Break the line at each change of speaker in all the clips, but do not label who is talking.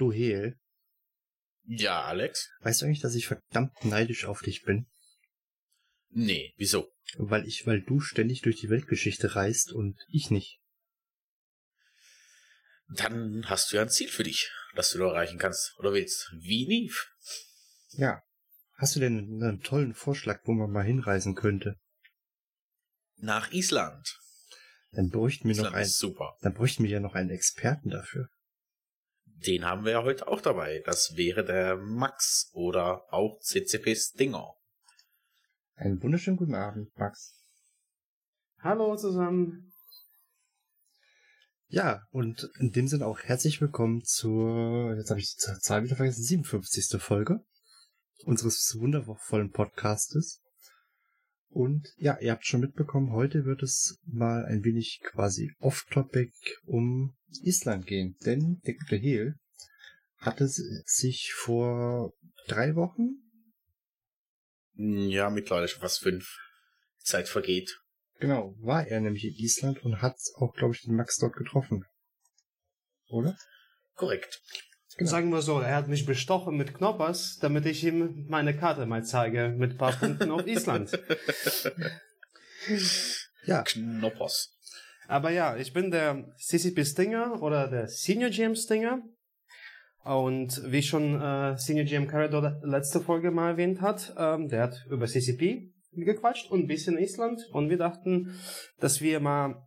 Du Heel,
Ja, Alex?
weißt du eigentlich, dass ich verdammt neidisch auf dich bin?
Nee, wieso?
Weil ich, weil du ständig durch die Weltgeschichte reist und ich nicht.
Dann hast du ja ein Ziel für dich, das du da erreichen kannst oder willst. Wie Neve.
Ja. Hast du denn einen tollen Vorschlag, wo man mal hinreisen könnte?
Nach Island.
Dann bräuchten wir noch
Island
einen,
ist super.
dann bräuchten wir ja noch einen Experten dafür.
Den haben wir ja heute auch dabei. Das wäre der Max oder auch CCP Stinger.
Einen wunderschönen guten Abend, Max.
Hallo zusammen.
Ja, und in dem Sinne auch herzlich willkommen zur, jetzt habe ich die Zahl wieder vergessen, 57. Folge unseres wundervollen Podcastes. Und ja, ihr habt schon mitbekommen, heute wird es mal ein wenig quasi off-topic um Island gehen. Denn der gute hatte sich vor drei Wochen,
Ja, mittlerweile schon fast fünf. Zeit vergeht.
genau, war er nämlich in Island und hat auch, glaube ich, den Max dort getroffen. Oder?
Korrekt.
Genau.
Sagen wir so, er hat mich bestochen mit Knoppers, damit ich ihm meine Karte mal zeige mit ein paar Punkten auf Island.
Ja,
Knoppers.
Aber ja, ich bin der CCP Stinger oder der Senior GM Stinger. Und wie schon äh, Senior GM Corridor letzte Folge mal erwähnt hat, ähm, der hat über CCP gequatscht und ein bisschen Island. Und wir dachten, dass wir mal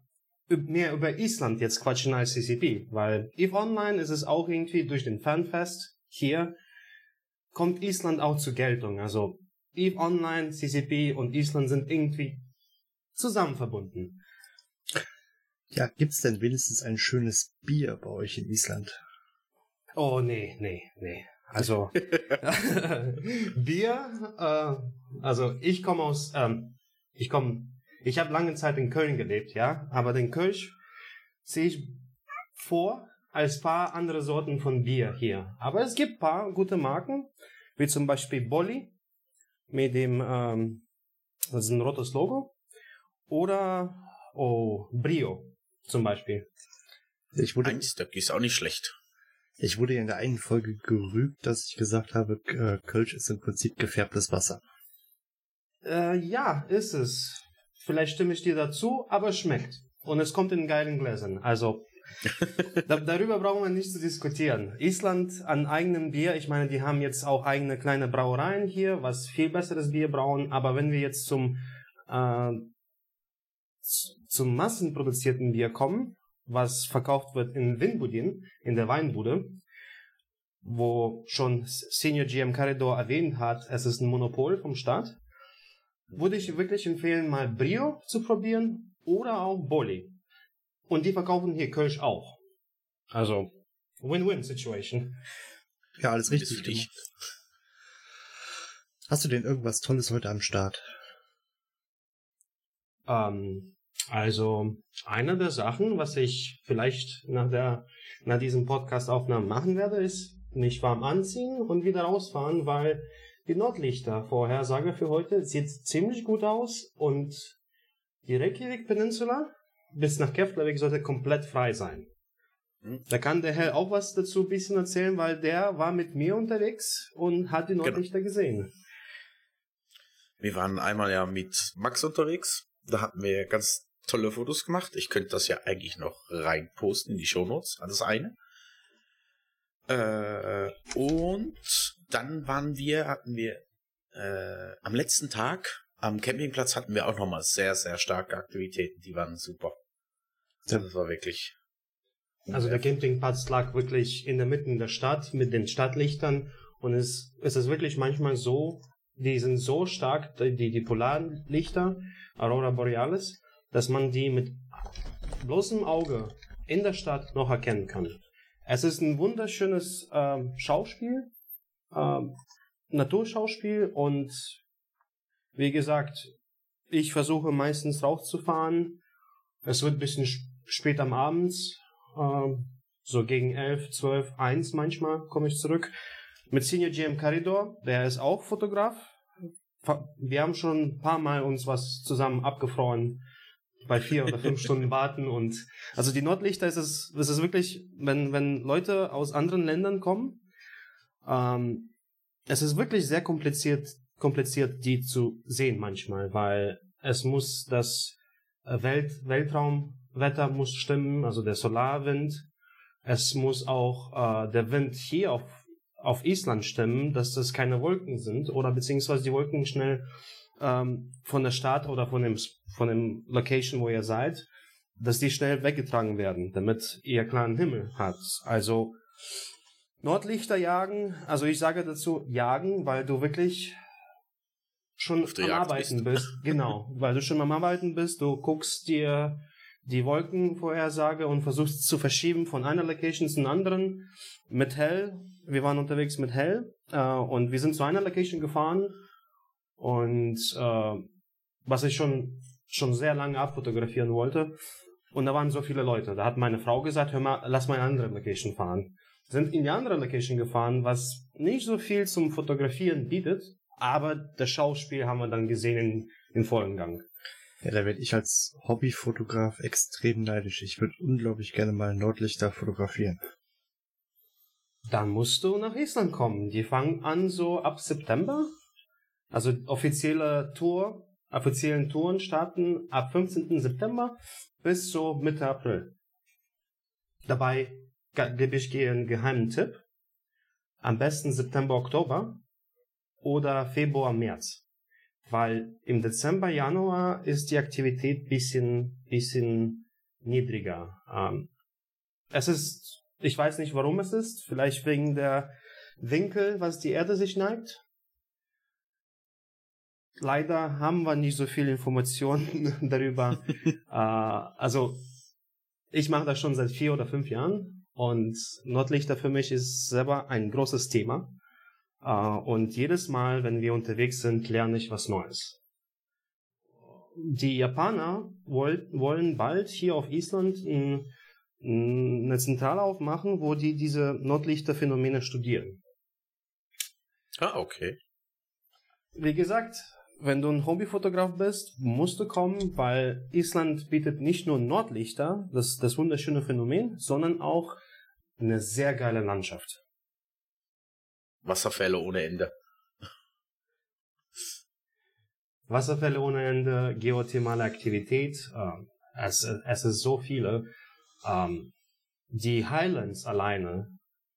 mehr über Island jetzt quatschen als CCP. Weil EVE Online ist es auch irgendwie durch den Fanfest hier kommt Island auch zur Geltung. Also EVE Online, CCP und Island sind irgendwie zusammen verbunden.
ja, gibt's denn wenigstens ein schönes Bier bei euch in Island?
Oh, nee, nee, nee. Also, Bier, äh, also ich komme aus, ähm, ich komme, ich habe lange Zeit in Köln gelebt, ja, aber den Kölsch sehe ich vor als paar andere Sorten von Bier hier. Aber es gibt paar gute Marken, wie zum Beispiel Bolli mit dem, ähm, das ist ein rotes Logo, oder, oh, Brio zum Beispiel.
Ich wurde,
Ein Stück ist auch nicht schlecht.
Ich wurde ja in der einen Folge gerügt, dass ich gesagt habe, äh, Kölsch ist im Prinzip gefärbtes Wasser.
Äh, ja, ist es. Vielleicht stimme ich dir dazu, aber es schmeckt. Und es kommt in geilen Gläsern. Also, da, darüber brauchen wir nicht zu diskutieren. Island an eigenem Bier, ich meine, die haben jetzt auch eigene kleine Brauereien hier, was viel besseres Bier brauen. Aber wenn wir jetzt zum, äh, zum massenproduzierten Bier kommen, was verkauft wird in Winbudin, in der Weinbude, wo schon Senior GM Corridor erwähnt hat, es ist ein Monopol vom Staat, würde ich wirklich empfehlen, mal Brio zu probieren oder auch Bolli. Und die verkaufen hier Kölsch auch. Also, Win-Win-Situation.
Ja, alles richtig.
dich.
Hast du denn irgendwas Tolles heute am Start?
Ähm, also, eine der Sachen, was ich vielleicht nach der, nach diesem Podcast-Aufnahme machen werde, ist mich warm anziehen und wieder rausfahren, weil die Nordlichter-Vorhersage für heute sieht ziemlich gut aus und die Reykjavik Peninsula bis nach Keflavik sollte komplett frei sein.
Hm.
Da kann der Herr auch was dazu ein bisschen erzählen, weil der war mit mir unterwegs und hat die Nordlichter gesehen.
Wir waren einmal ja mit Max unterwegs. Da hatten wir ganz tolle Fotos gemacht. Ich könnte das ja eigentlich noch rein posten in die Shownotes. Alles eine. Äh, und dann waren wir, hatten wir äh, am letzten Tag am Campingplatz hatten wir auch nochmal sehr, sehr starke Aktivitäten. Die waren super.
Ja.
Das war wirklich.
Also der Campingplatz lag wirklich in der Mitte der Stadt mit den Stadtlichtern und es, es ist wirklich manchmal so, die sind so stark, die, die Polarlichter, Aurora Borealis, dass man die mit bloßem Auge in der Stadt noch erkennen kann. Es ist ein wunderschönes ähm, Schauspiel, ähm, Naturschauspiel und wie gesagt, ich versuche meistens rauszufahren. Es wird ein bisschen spät am Abend, ähm, so gegen 11, 12, 1 manchmal komme ich zurück. Mit Senior GM Caridor, der ist auch Fotograf. Wir haben schon ein paar Mal uns was zusammen abgefroren bei vier oder fünf Stunden warten und also die Nordlichter ist es, ist es wirklich, wenn, wenn Leute aus anderen Ländern kommen, ähm, es ist wirklich sehr kompliziert, kompliziert, die zu sehen manchmal, weil es muss das Welt, Weltraumwetter muss stimmen, also der Solarwind. Es muss auch äh, der Wind hier auf auf Island stimmen, dass das keine Wolken sind oder beziehungsweise die Wolken schnell ähm, von der Stadt oder von dem, von dem Location, wo ihr seid, dass die schnell weggetragen werden, damit ihr klaren Himmel hat. Also Nordlichter jagen, also ich sage dazu jagen, weil du wirklich schon am Arbeiten bist. bist. Genau, weil du schon am Arbeiten bist, du guckst dir die Wolkenvorhersage und versuchst zu verschieben von einer Location zu anderen mit hell wir waren unterwegs mit Hell äh, und wir sind zu einer Location gefahren und äh, was ich schon schon sehr lange abfotografieren wollte und da waren so viele Leute. Da hat meine Frau gesagt, hör mal, lass mal eine andere Location fahren. Sind in die andere Location gefahren, was nicht so viel zum Fotografieren bietet, aber das Schauspiel haben wir dann gesehen in, in vollen Gang.
Ja, da werde ich als Hobbyfotograf extrem neidisch. Ich würde unglaublich gerne mal Nordlichter fotografieren.
Dann musst du nach Island kommen. Die fangen an so ab September. Also offizielle Tour, offiziellen Touren starten ab 15. September bis so Mitte April. Dabei gebe ich dir einen geheimen Tipp. Am besten September, Oktober oder Februar, März. Weil im Dezember, Januar ist die Aktivität bisschen, bisschen niedriger. Ähm, es ist ich weiß nicht, warum es ist. Vielleicht wegen der Winkel, was die Erde sich neigt. Leider haben wir nicht so viel Informationen darüber. äh, also, ich mache das schon seit vier oder fünf Jahren und Nordlichter für mich ist selber ein großes Thema. Uh, und jedes Mal, wenn wir unterwegs sind, lerne ich was Neues. Die Japaner woll wollen bald hier auf Island ein eine Zentrale aufmachen, wo die diese Nordlichterphänomene studieren.
Ah, okay.
Wie gesagt, wenn du ein Hobbyfotograf bist, musst du kommen, weil Island bietet nicht nur Nordlichter, das, das wunderschöne Phänomen, sondern auch eine sehr geile Landschaft.
Wasserfälle ohne Ende.
Wasserfälle ohne Ende, geothermale Aktivität, äh, es, es ist so viele. Ähm, die Highlands alleine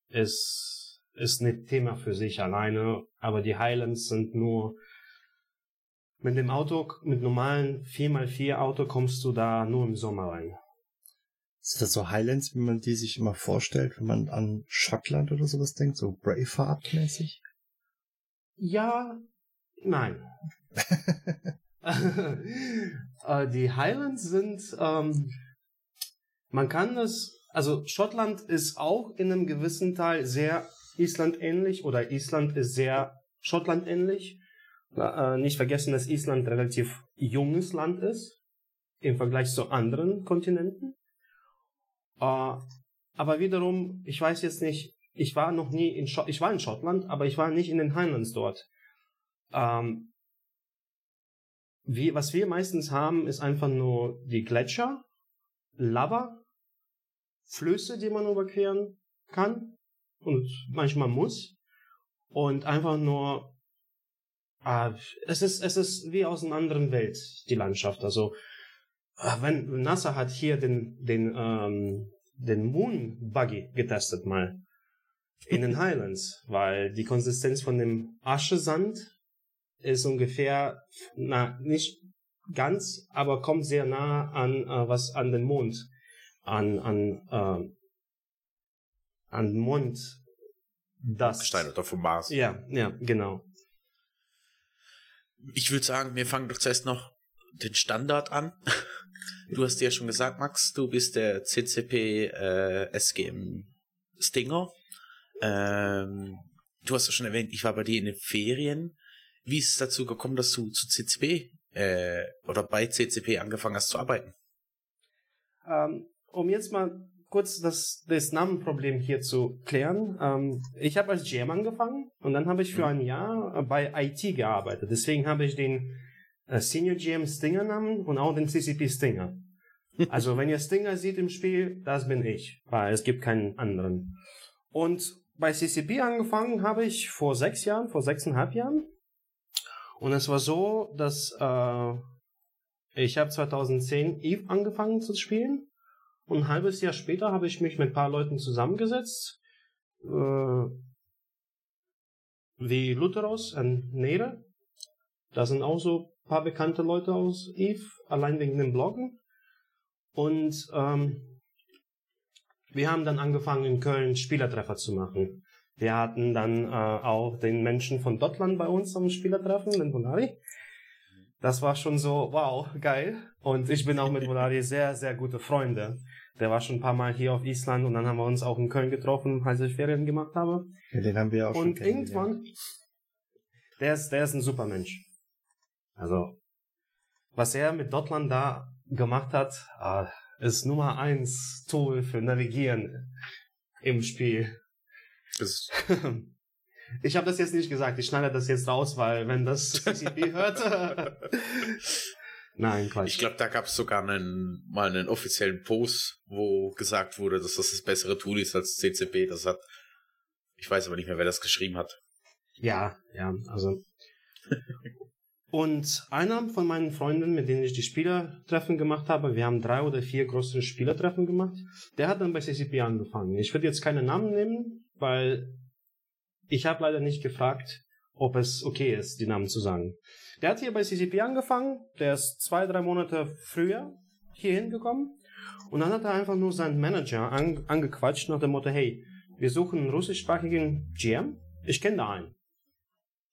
ist, ist ein Thema für sich alleine, aber die Highlands sind nur mit dem Auto, mit normalen 4x4 Auto kommst du da nur im Sommer rein.
Ist das so Highlands, wie man die sich immer vorstellt, wenn man an Schottland oder sowas denkt, so Braveheart-mäßig?
Ja, nein. Äh, die Highlands sind ähm, man kann es, also Schottland ist auch in einem gewissen Teil sehr Island ähnlich oder Island ist sehr Schottland ähnlich. Äh, nicht vergessen, dass Island relativ junges Land ist im Vergleich zu anderen Kontinenten. Äh, aber wiederum, ich weiß jetzt nicht, ich war noch nie in Schott, ich war in Schottland, aber ich war nicht in den Highlands dort. Ähm, was wir meistens haben, ist einfach nur die Gletscher, Lava Flüsse, die man überqueren kann und manchmal muss. Und einfach nur, äh, es ist, es ist wie aus einer anderen Welt, die Landschaft. Also, äh, wenn NASA hat hier den, den, ähm, den Moon Buggy getestet mal in den Highlands, weil die Konsistenz von dem Aschesand ist ungefähr, na, nicht ganz, aber kommt sehr nah an, äh, was an den Mond an, an, äh, an Mond das.
Stein oder vom Mars.
Ja, ja, genau.
Ich würde sagen, wir fangen doch zuerst noch den Standard an. Du hast ja schon gesagt, Max, du bist der CCP äh, SGM Stinger. Ähm, du hast ja schon erwähnt, ich war bei dir in den Ferien. Wie ist es dazu gekommen, dass du zu CCP äh, oder bei CCP angefangen hast zu arbeiten?
Ähm, um jetzt mal kurz das, das Namenproblem hier zu klären. Ähm, ich habe als GM angefangen und dann habe ich für ein Jahr bei IT gearbeitet. Deswegen habe ich den äh, Senior GM Stinger Namen und auch den CCP Stinger. Also wenn ihr Stinger seht im Spiel, das bin ich, weil es gibt keinen anderen. Und bei CCP angefangen habe ich vor sechs Jahren, vor sechseinhalb Jahren. Und es war so, dass äh, ich habe 2010 Eve angefangen zu spielen. Und ein halbes Jahr später habe ich mich mit ein paar Leuten zusammengesetzt. Äh, wie Lutheros und Nere. Da sind auch so ein paar bekannte Leute aus Eve, allein wegen dem Bloggen. Und ähm, wir haben dann angefangen, in Köln Spielertreffer zu machen. Wir hatten dann äh, auch den Menschen von Dottland bei uns am Spielertreffen, den Volari. Das war schon so, wow, geil. Und ich bin auch mit Volari sehr, sehr gute Freunde. Der war schon ein paar Mal hier auf Island und dann haben wir uns auch in Köln getroffen, als ich Ferien gemacht habe.
Ja, den haben wir auch schon
Und irgendwann, der ist, der ist ein super Mensch. Also, was er mit Dottland da gemacht hat, ah, ist Nummer eins Tool für Navigieren im Spiel.
Das,
Ich habe das jetzt nicht gesagt, ich schneide das jetzt raus, weil wenn das CCP hört. Nein, Quatsch.
ich glaube, da gab es sogar einen, mal einen offiziellen Post, wo gesagt wurde, dass das das bessere Tool ist als CCP. Das hat, ich weiß aber nicht mehr, wer das geschrieben hat.
Ja, ja, also. Und einer von meinen Freunden, mit denen ich die Spielertreffen gemacht habe, wir haben drei oder vier große Spielertreffen gemacht, der hat dann bei CCP angefangen. Ich würde jetzt keine Namen nehmen, weil ich habe leider nicht gefragt, ob es okay ist, die Namen zu sagen. Der hat hier bei CCP angefangen, der ist zwei, drei Monate früher hier hingekommen und dann hat er einfach nur seinen Manager an, angequatscht nach dem Motto, hey, wir suchen einen russischsprachigen GM, ich kenne da einen.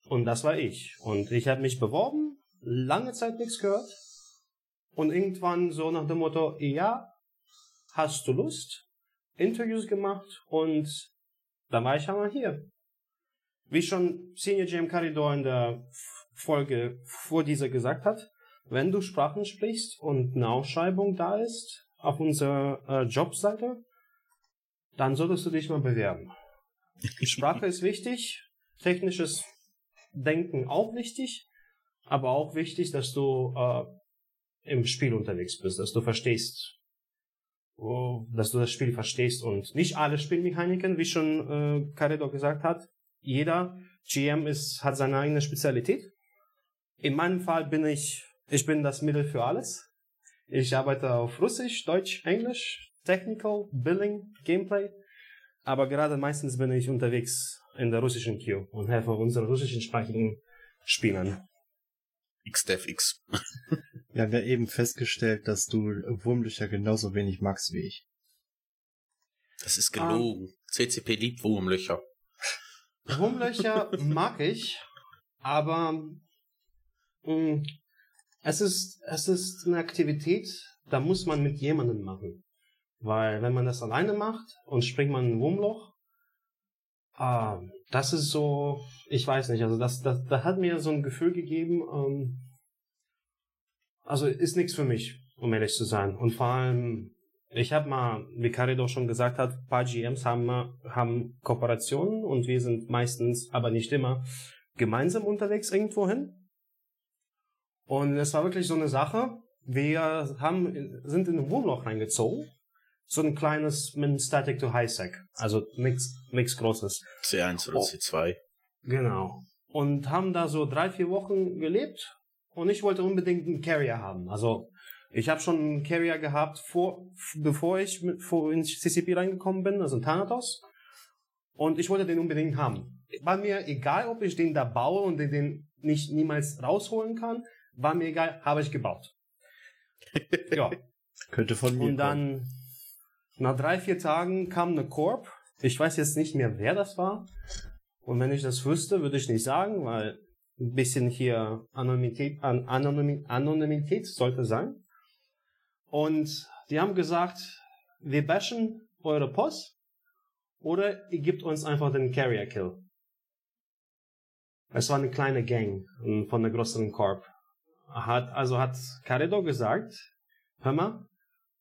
Und das war ich. Und ich habe mich beworben, lange Zeit nichts gehört. Und irgendwann so nach dem Motto, ja, hast du Lust? Interviews gemacht und dann war ich einmal hier. Wie schon Senior GM Caridor in der Folge vor dieser gesagt hat, wenn du Sprachen sprichst und eine Ausschreibung da ist auf unserer äh, Jobseite, dann solltest du dich mal bewerben. Sprache ist wichtig, technisches Denken auch wichtig, aber auch wichtig, dass du äh, im Spiel unterwegs bist, dass du verstehst, oh, dass du das Spiel verstehst und nicht alle Spielmechaniken, wie schon äh, Caridor gesagt hat. Jeder GM ist, hat seine eigene Spezialität. In meinem Fall bin ich, ich bin das Mittel für alles. Ich arbeite auf Russisch, Deutsch, Englisch, Technical, Billing, Gameplay. Aber gerade meistens bin ich unterwegs in der russischen Queue und helfe unseren russischsprachigen Spielern.
XDevX.
Wir haben ja eben festgestellt, dass du Wurmlöcher genauso wenig magst wie ich.
Das ist gelogen. CCP liebt Wurmlöcher.
Wurmlöcher mag ich, aber mh, es ist, es ist eine Aktivität, da muss man mit jemandem machen. Weil wenn man das alleine macht und springt man in ein Wurmloch, ah, das ist so, ich weiß nicht, also das, das, das hat mir so ein Gefühl gegeben, ähm, also ist nichts für mich, um ehrlich zu sein. Und vor allem, ich habe mal, wie Kari doch schon gesagt hat, ein paar GMs haben, haben Kooperationen und wir sind meistens, aber nicht immer, gemeinsam unterwegs irgendwo hin. Und es war wirklich so eine Sache. Wir haben, sind in ein Wurmloch reingezogen. So ein kleines mit Static to High Sec. Also nichts nix Großes.
C1 oder
Oh.
C2.
Genau. Und haben da so drei, vier Wochen gelebt. Und ich wollte unbedingt einen Carrier haben. Also ich habe schon einen Carrier gehabt, vor, bevor ich mit, vor ins CCP reingekommen bin, also einen Thanatos. Und ich wollte den unbedingt haben. War mir egal, ob ich den da baue und den, den nicht niemals rausholen kann. War mir egal, habe ich gebaut. ja.
Könnte von mir
Und dann, nach drei, vier Tagen kam eine Corp. Ich weiß jetzt nicht mehr, wer das war. Und wenn ich das wüsste, würde ich nicht sagen, weil ein bisschen hier Anonymität, An Anonymi- Anonymität sollte sein. Und die haben gesagt, wir bashen eure Post oder ihr gebt uns einfach den Carrier Kill. Es war eine kleine Gang von der größeren Korb. Hat, also hat Caredo gesagt, hör mal,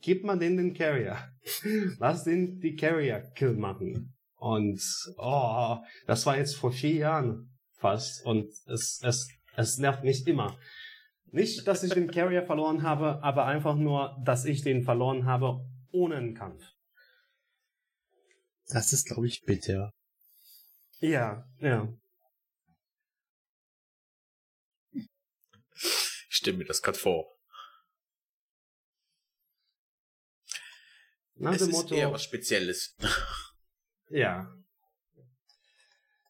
gib mal den den Carrier. Lass den die Carrier Kill machen. Und, oh, das war jetzt vor vier Jahren fast. Und es, es, es nervt mich immer. Nicht, dass ich den Carrier verloren habe, aber einfach nur, dass ich den verloren habe ohne einen Kampf.
Das ist, glaube ich, bitter.
Ja, ja.
Ich stelle mir das gerade vor.
Nach
es
dem
ist
Motto,
eher was Spezielles.
ja.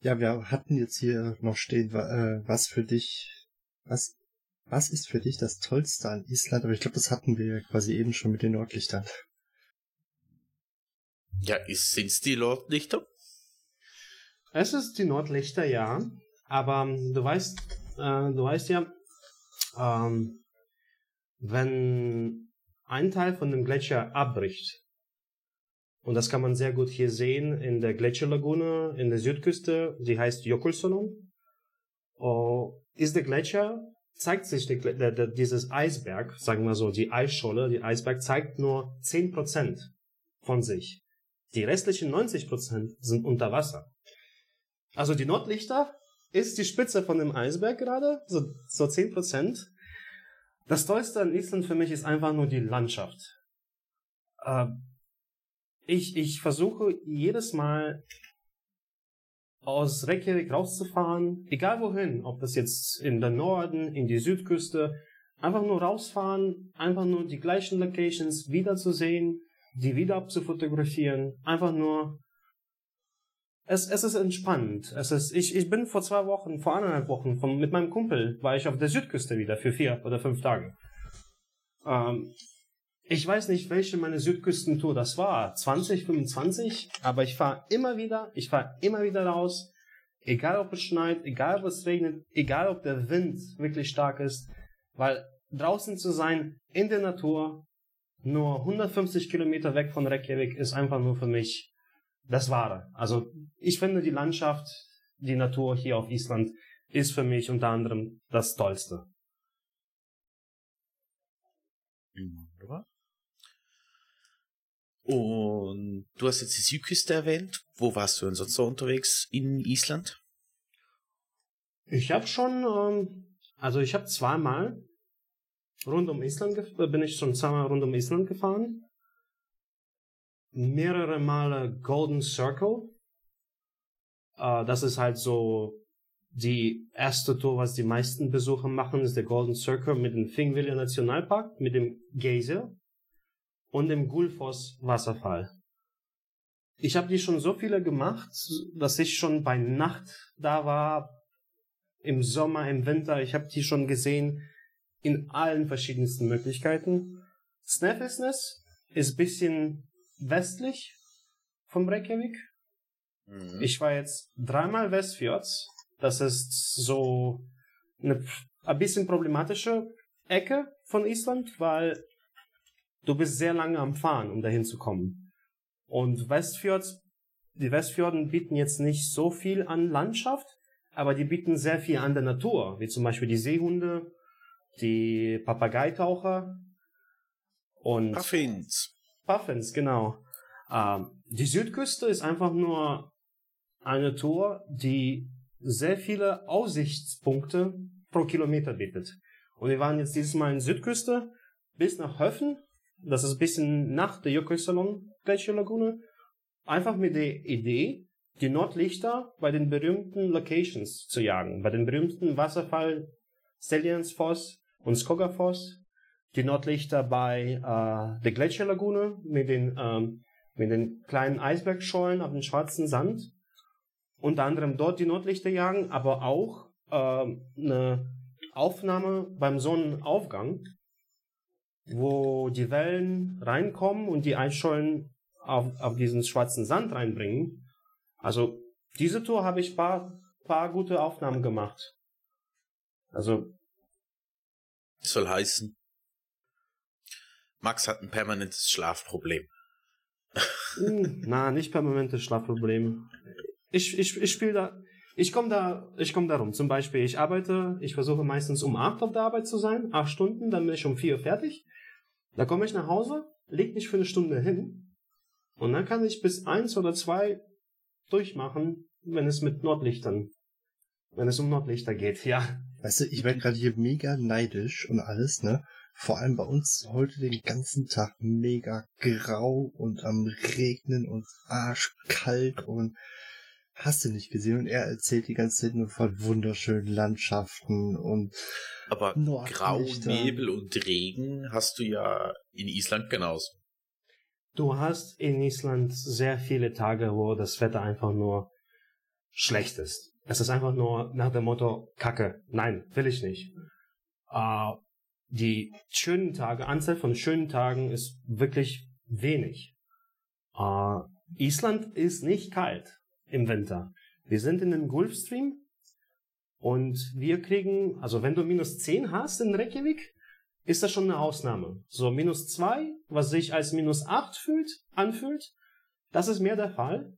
Ja, wir hatten jetzt hier noch stehen, äh, was für dich, was, was ist für dich das Tollste an Island? Aber ich glaube, das hatten wir ja quasi eben schon mit den Nordlichtern.
Ja, ist, sind's die Lordlichter?
Es ist die Nordlichter, ja. Aber ähm, du weißt, äh, du weißt ja, ähm, wenn ein Teil von dem Gletscher abbricht, und das kann man sehr gut hier sehen in der Gletscherlagune in der Südküste, die heißt Jökulsson, oh, ist der Gletscher, zeigt sich der, der, dieses Eisberg, sagen wir so, die Eisscholle, die Eisberg zeigt nur 10% von sich. Die restlichen 90% sind unter Wasser. Also die Nordlichter ist die Spitze von dem Eisberg gerade, so, so 10%. Das Tollste an Island für mich ist einfach nur die Landschaft. Äh, ich, ich versuche jedes Mal aus Reykjavik rauszufahren, egal wohin, ob das jetzt in den Norden, in die Südküste, einfach nur rausfahren, einfach nur die gleichen Locations wiederzusehen, die wieder abzufotografieren, einfach nur es, es ist entspannend. Es ist, ich, ich bin vor zwei Wochen, vor anderthalb Wochen von, mit meinem Kumpel war ich auf der Südküste wieder für vier oder fünf Tage. Ähm, ich weiß nicht, welche meine Südküstentour das war, 20, 25, aber ich fahre immer wieder, ich fahre immer wieder raus, egal ob es schneit, egal ob es regnet, egal ob der Wind wirklich stark ist, weil draußen zu sein, in der Natur, nur 150 Kilometer weg von Reykjavik ist einfach nur für mich das Wahre. Also ich finde die Landschaft, die Natur hier auf Island ist für mich unter anderem das Tollste.
Wunderbar. Und du hast jetzt die Südküste erwähnt. Wo warst du denn sonst so unterwegs in Island?
Ich habe schon, ähm, also ich habe zweimal rund um Island, äh, bin ich schon zweimal rund um Island gefahren. Mehrere Male Golden Circle. Äh, das ist halt so die erste Tour, was die meisten Besucher machen, ist der Golden Circle mit dem Thingvellir Nationalpark, mit dem Geyser und dem Gullfoss Wasserfall. Ich habe die schon so viele gemacht, dass ich schon bei Nacht da war, im Sommer, im Winter. Ich habe die schon gesehen in allen verschiedensten Möglichkeiten. Snæfellsnes ist bisschen westlich vom Reykjavik.
Mhm.
Ich war jetzt dreimal Westfjords. Das ist so eine ein bisschen problematische Ecke von Island, weil du bist sehr lange am Fahren, um dahin zu kommen. Und Westfjords, die Westfjorden bieten jetzt nicht so viel an Landschaft, aber die bieten sehr viel an der Natur, wie zum Beispiel die Seehunde, die Papageitaucher und
Puffins.
Puffins, genau. Ähm, die Südküste ist einfach nur eine Tour, die sehr viele Aussichtspunkte pro Kilometer bietet. Und wir waren jetzt dieses Mal in Südküste bis nach Höfen. Das ist ein bisschen nach der Jökulssalon Gletscherlagune. Einfach mit der Idee, die Nordlichter bei den berühmten Locations zu jagen. Bei den berühmten Wasserfall Steliansfoss und Skogafoss. Die Nordlichter bei äh, der Gletscherlagune mit den, ähm, mit den kleinen Eisbergschollen auf dem schwarzen Sand. Unter anderem dort die Nordlichter jagen, aber auch ähm, eine Aufnahme beim Sonnenaufgang, wo die Wellen reinkommen und die Eisschollen auf, auf diesen schwarzen Sand reinbringen. Also diese Tour habe ich paar, paar gute Aufnahmen gemacht. Also
Soll heißen. Max hat ein permanentes Schlafproblem.
Hm, Na, nicht permanentes Schlafproblem. Ich, ich, ich spiele da, ich komme da, ich komme darum. Zum Beispiel, ich arbeite, ich versuche meistens um acht auf der Arbeit zu sein, acht Stunden, dann bin ich um vier fertig. Da komme ich nach Hause, leg mich für eine Stunde hin und dann kann ich bis eins oder zwei durchmachen, wenn es mit Nordlichtern, wenn es um Nordlichter geht, ja.
Weißt du, ich werde gerade hier mega neidisch und alles, ne? Vor allem bei uns heute den ganzen Tag mega grau und am Regnen und arschkalt und hast du nicht gesehen und er erzählt die ganze Zeit nur von wunderschönen Landschaften und
Aber Grau. Nebel und Regen hast du ja in Island genauso.
Du hast in Island sehr viele Tage, wo das Wetter einfach nur schlecht ist. Es ist einfach nur nach dem Motto Kacke. Nein, will ich nicht. Äh, die schönen Tage, Anzahl von schönen Tagen ist wirklich wenig. Äh, Island ist nicht kalt im Winter. Wir sind in den Gulfstream und wir kriegen, also wenn du minus 10 hast in Reykjavik, ist das schon eine Ausnahme. So minus 2, was sich als minus 8 fühlt, anfühlt, das ist mehr der Fall.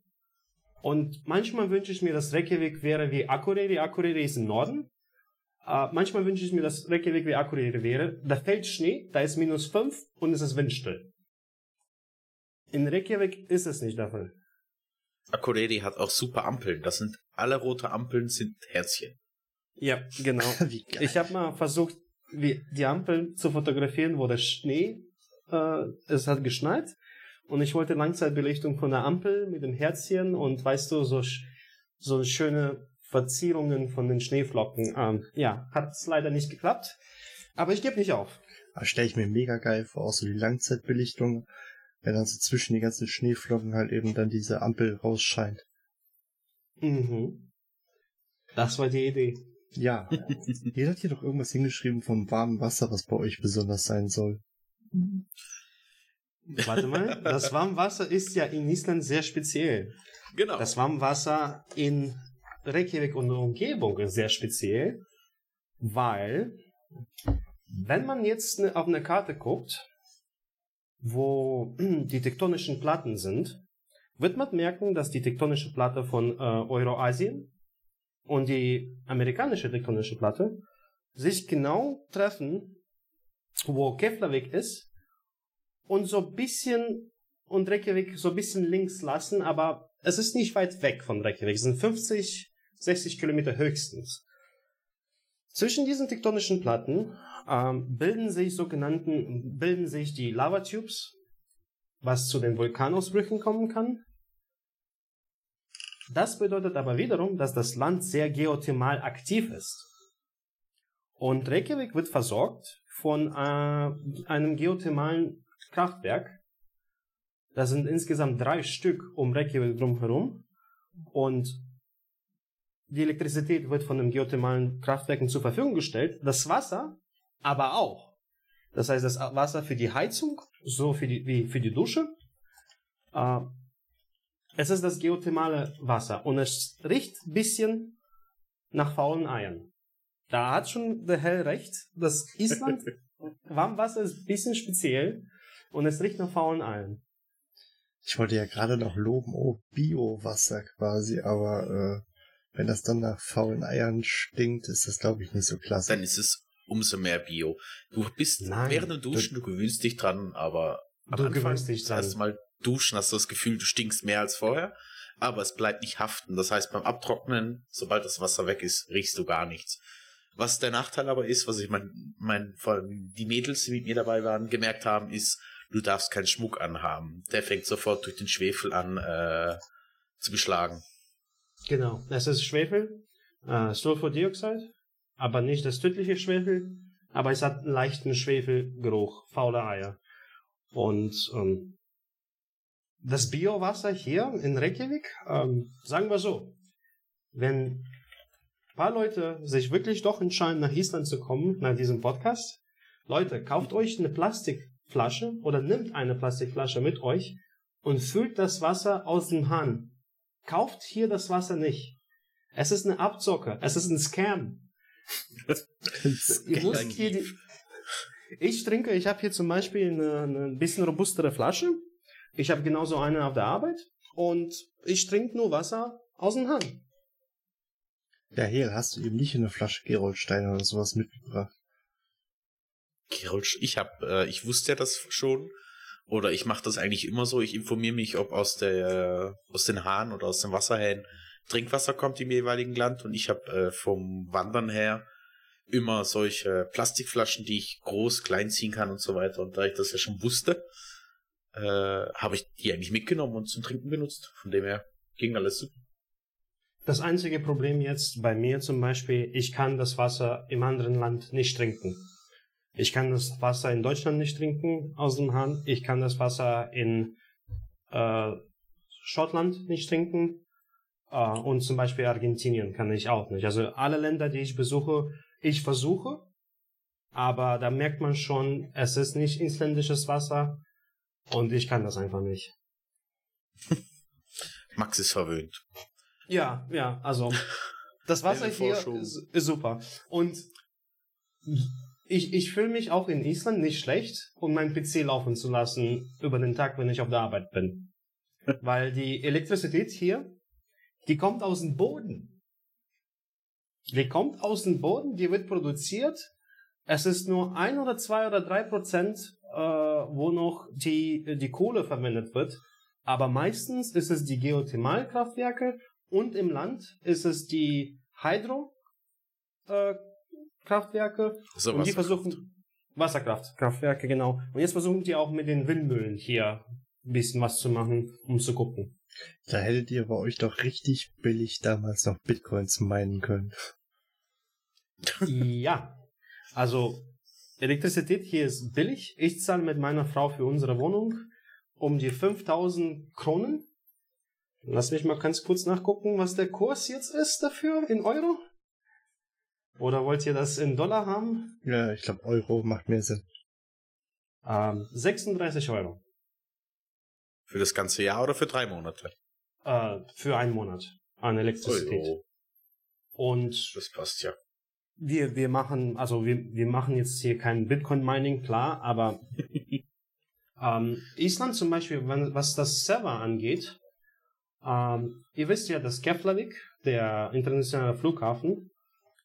Und manchmal wünsche ich mir, dass Reykjavik wäre wie Akureyri. Akureyri ist im Norden. Äh, manchmal wünsche ich mir, dass Reykjavik wie Akureyri wäre. Da fällt Schnee, da ist minus 5 und es ist windstill. In Reykjavik ist es nicht der Fall.
Akureyri hat auch super Ampeln. Das sind alle rote Ampeln sind Herzchen.
Ja, genau.
wie geil.
Ich habe mal versucht, wie die Ampeln zu fotografieren, wo der Schnee, äh, es hat geschneit und ich wollte Langzeitbelichtung von der Ampel mit dem Herzchen und weißt du, so, so schöne Verzierungen von den Schneeflocken. Ähm, ja, hat leider nicht geklappt, aber ich gebe nicht auf.
Da stelle ich mir mega geil vor, auch so die Langzeitbelichtung, wenn dann so zwischen die ganzen Schneeflocken halt eben dann diese Ampel rausscheint.
Mhm. Das war die Idee.
Ja, ihr habt hier doch irgendwas hingeschrieben vom warmen Wasser, was bei euch besonders sein soll.
Warte mal, das Warmwasser ist ja in Island sehr speziell.
Genau.
Das Warmwasser in Reykjavik und der Umgebung ist sehr speziell, weil wenn man jetzt ne- auf eine Karte guckt, wo die tektonischen Platten sind, wird man merken, dass die tektonische Platte von äh, Eurasien und die amerikanische tektonische Platte sich genau treffen, wo Keflavik ist und so bisschen und Reykjavik so bisschen links lassen, aber es ist nicht weit weg von Reykjavik. Es sind 50, 60 Kilometer höchstens. Zwischen diesen tektonischen Platten ähm, bilden sich sogenannten, bilden sich die Lavatubes, was zu den Vulkanausbrüchen kommen kann. Das bedeutet aber wiederum, dass das Land sehr geothermal aktiv ist. Und Reykjavik wird versorgt von äh, einem geothermalen Kraftwerk. Das sind insgesamt drei Stück um Reykjavik drumherum. Und die Elektrizität wird von den geothermalen Kraftwerken zur Verfügung gestellt. Das Wasser aber auch. Das heißt, das Wasser für die Heizung, so für die, wie für die Dusche. Äh, es ist das geothermale Wasser und es riecht ein bisschen nach faulen Eiern. Da hat schon der Hell recht, dass Island Warmwasser ist ein bisschen speziell und es riecht nach faulen Eiern.
Ich wollte ja gerade noch loben, oh, Biowasser quasi, aber äh, wenn das dann nach faulen Eiern stinkt, ist das glaube ich nicht so klasse.
Dann ist es umso mehr Bio. Du bist
Nein,
während dem Duschen, du gewöhnst dich dran, aber am
Du
Anfang,
gewöhnst dich dran.
Das erste Mal duschen hast du das Gefühl, du stinkst mehr als vorher, aber es bleibt nicht haften. Das heißt, beim Abtrocknen, sobald das Wasser weg ist, riechst du gar nichts. Was der Nachteil aber ist, was ich mein, mein, vor allem die Mädels, die mit mir dabei waren, gemerkt haben, ist, du darfst keinen Schmuck anhaben. Der fängt sofort durch den Schwefel an äh, zu beschlagen.
Genau, es ist Schwefel, äh, Sulfurdioxid, aber nicht das tödliche Schwefel, aber es hat einen leichten Schwefelgeruch, faule Eier. Und ähm, das Biowasser hier in Reykjavik, ähm, sagen wir so, wenn ein paar Leute sich wirklich doch entscheiden, nach Island zu kommen, nach diesem Podcast, Leute, kauft euch eine Plastikflasche oder nimmt eine Plastikflasche mit euch und füllt das Wasser aus dem Hahn. Kauft hier das Wasser nicht. Es ist eine Abzocke. Es ist ein Scam. Ihr müsst hier die ich trinke, ich habe hier zum Beispiel eine, eine bisschen robustere Flasche. Ich habe genauso eine auf der Arbeit und ich trinke nur Wasser aus dem Hahn.
Ja, hier hast du eben nicht eine Flasche Gerolstein oder sowas mitgebracht.
Gerolstein, ich hab, äh, ich wusste ja das schon. Oder ich mache das eigentlich immer so. Ich informiere mich, ob aus der, aus den Hahn oder aus den Wasserhähnen Trinkwasser kommt im jeweiligen Land. Und ich habe äh, vom Wandern her immer solche Plastikflaschen, die ich groß, klein ziehen kann und so weiter. Und da ich das ja schon wusste, äh, habe ich die eigentlich mitgenommen und zum Trinken benutzt. Von dem her ging alles super.
Das einzige Problem jetzt bei mir zum Beispiel, ich kann das Wasser im anderen Land nicht trinken. Ich kann das Wasser in Deutschland nicht trinken aus dem Hahn. Ich kann das Wasser in äh, Schottland nicht trinken. Äh, und zum Beispiel Argentinien kann ich auch nicht. Also alle Länder, die ich besuche, ich versuche. Aber da merkt man schon, es ist nicht isländisches Wasser. Und ich kann das einfach nicht.
Max ist verwöhnt.
Ja, ja, also das Wasser hier ist, ist, super. Und ich, ich fühle mich auch in Island nicht schlecht, um meinen PC laufen zu lassen über den Tag, wenn ich auf der Arbeit bin. Weil die Elektrizität hier, die kommt aus dem Boden. Die kommt aus dem Boden, die wird produziert. Es ist nur ein oder zwei oder drei Prozent, äh, wo noch die, die Kohle verwendet wird. Aber meistens ist es die Geothermalkraftwerke und im Land ist es die Hydro-Kraftwerke. Äh, und die versuchen Wasserkraftkraftwerke, genau. Und jetzt versuchen die auch mit den Windmühlen hier ein bisschen was zu machen, um zu gucken.
Da hättet ihr bei euch doch richtig billig damals noch Bitcoins meinen können.
ja. Also, Elektrizität hier ist billig. Ich zahle mit meiner Frau für unsere Wohnung um die 5000 Kronen Lass mich mal ganz kurz nachgucken, was der Kurs jetzt ist dafür in Euro. Oder wollt ihr das in Dollar haben?
Ja, ich glaube Euro macht mehr Sinn.
Ähm, 36 Euro.
Für das ganze Jahr oder für drei Monate?
Äh, für einen Monat an Elektrizität. Euro. Und
das passt ja.
Wir, wir machen, also wir, wir machen jetzt hier kein Bitcoin-Mining, klar, aber ähm, Island zum Beispiel, was das Server angeht, ähm, ihr wisst ja, dass Keflavik, der internationale Flughafen,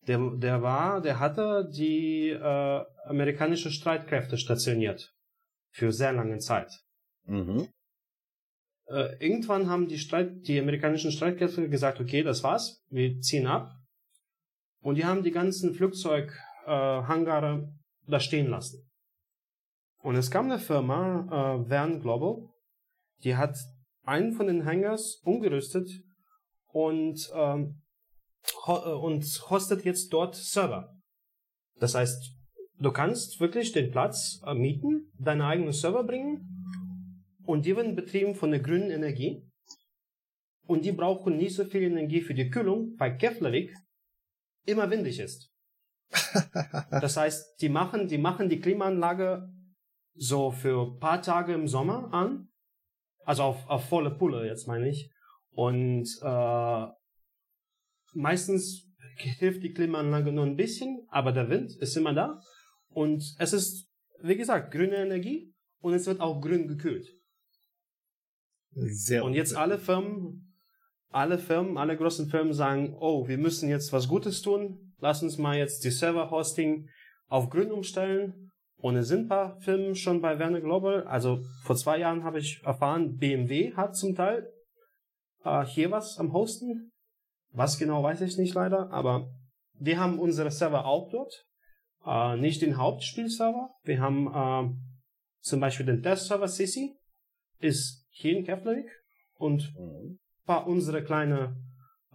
der, der war, der hatte die äh, amerikanischen Streitkräfte stationiert. Für sehr lange Zeit.
Mhm.
Äh, irgendwann haben die, Streit, die amerikanischen Streitkräfte gesagt, okay, das war's, wir ziehen ab. Und die haben die ganzen Flugzeughangare äh, da stehen lassen. Und es kam eine Firma, äh, Vern Global, die hat einen von den Hangars umgerüstet und, ähm, äh, und hostet jetzt dort Server. Das heißt, du kannst wirklich den Platz äh, mieten, deine eigenen Server bringen und die werden betrieben von der grünen Energie und die brauchen nicht so viel Energie für die Kühlung, weil Keflavik immer windig ist. das heißt, die machen, die machen die Klimaanlage so für ein paar Tage im Sommer an also auf, auf volle Pulle jetzt meine ich. Und äh, meistens hilft die Klimaanlage nur ein bisschen, aber der Wind ist immer da. Und es ist, wie gesagt, grüne Energie und es wird auch grün gekühlt. Sehr und jetzt alle Firmen, alle Firmen, alle großen Firmen sagen, oh, wir müssen jetzt was Gutes tun. Lass uns mal jetzt die Server-Hosting auf grün umstellen. Und es sind ein paar Firmen schon bei Werner Global. Also vor zwei Jahren habe ich erfahren, BMW hat zum Teil äh, hier was am Hosten. Was genau weiß ich nicht leider, aber wir haben unsere Server auch dort. Äh, nicht den Hauptspielserver. Wir haben äh, zum Beispiel den Testserver Sissy, ist hier in Keflavik und ein paar unsere kleine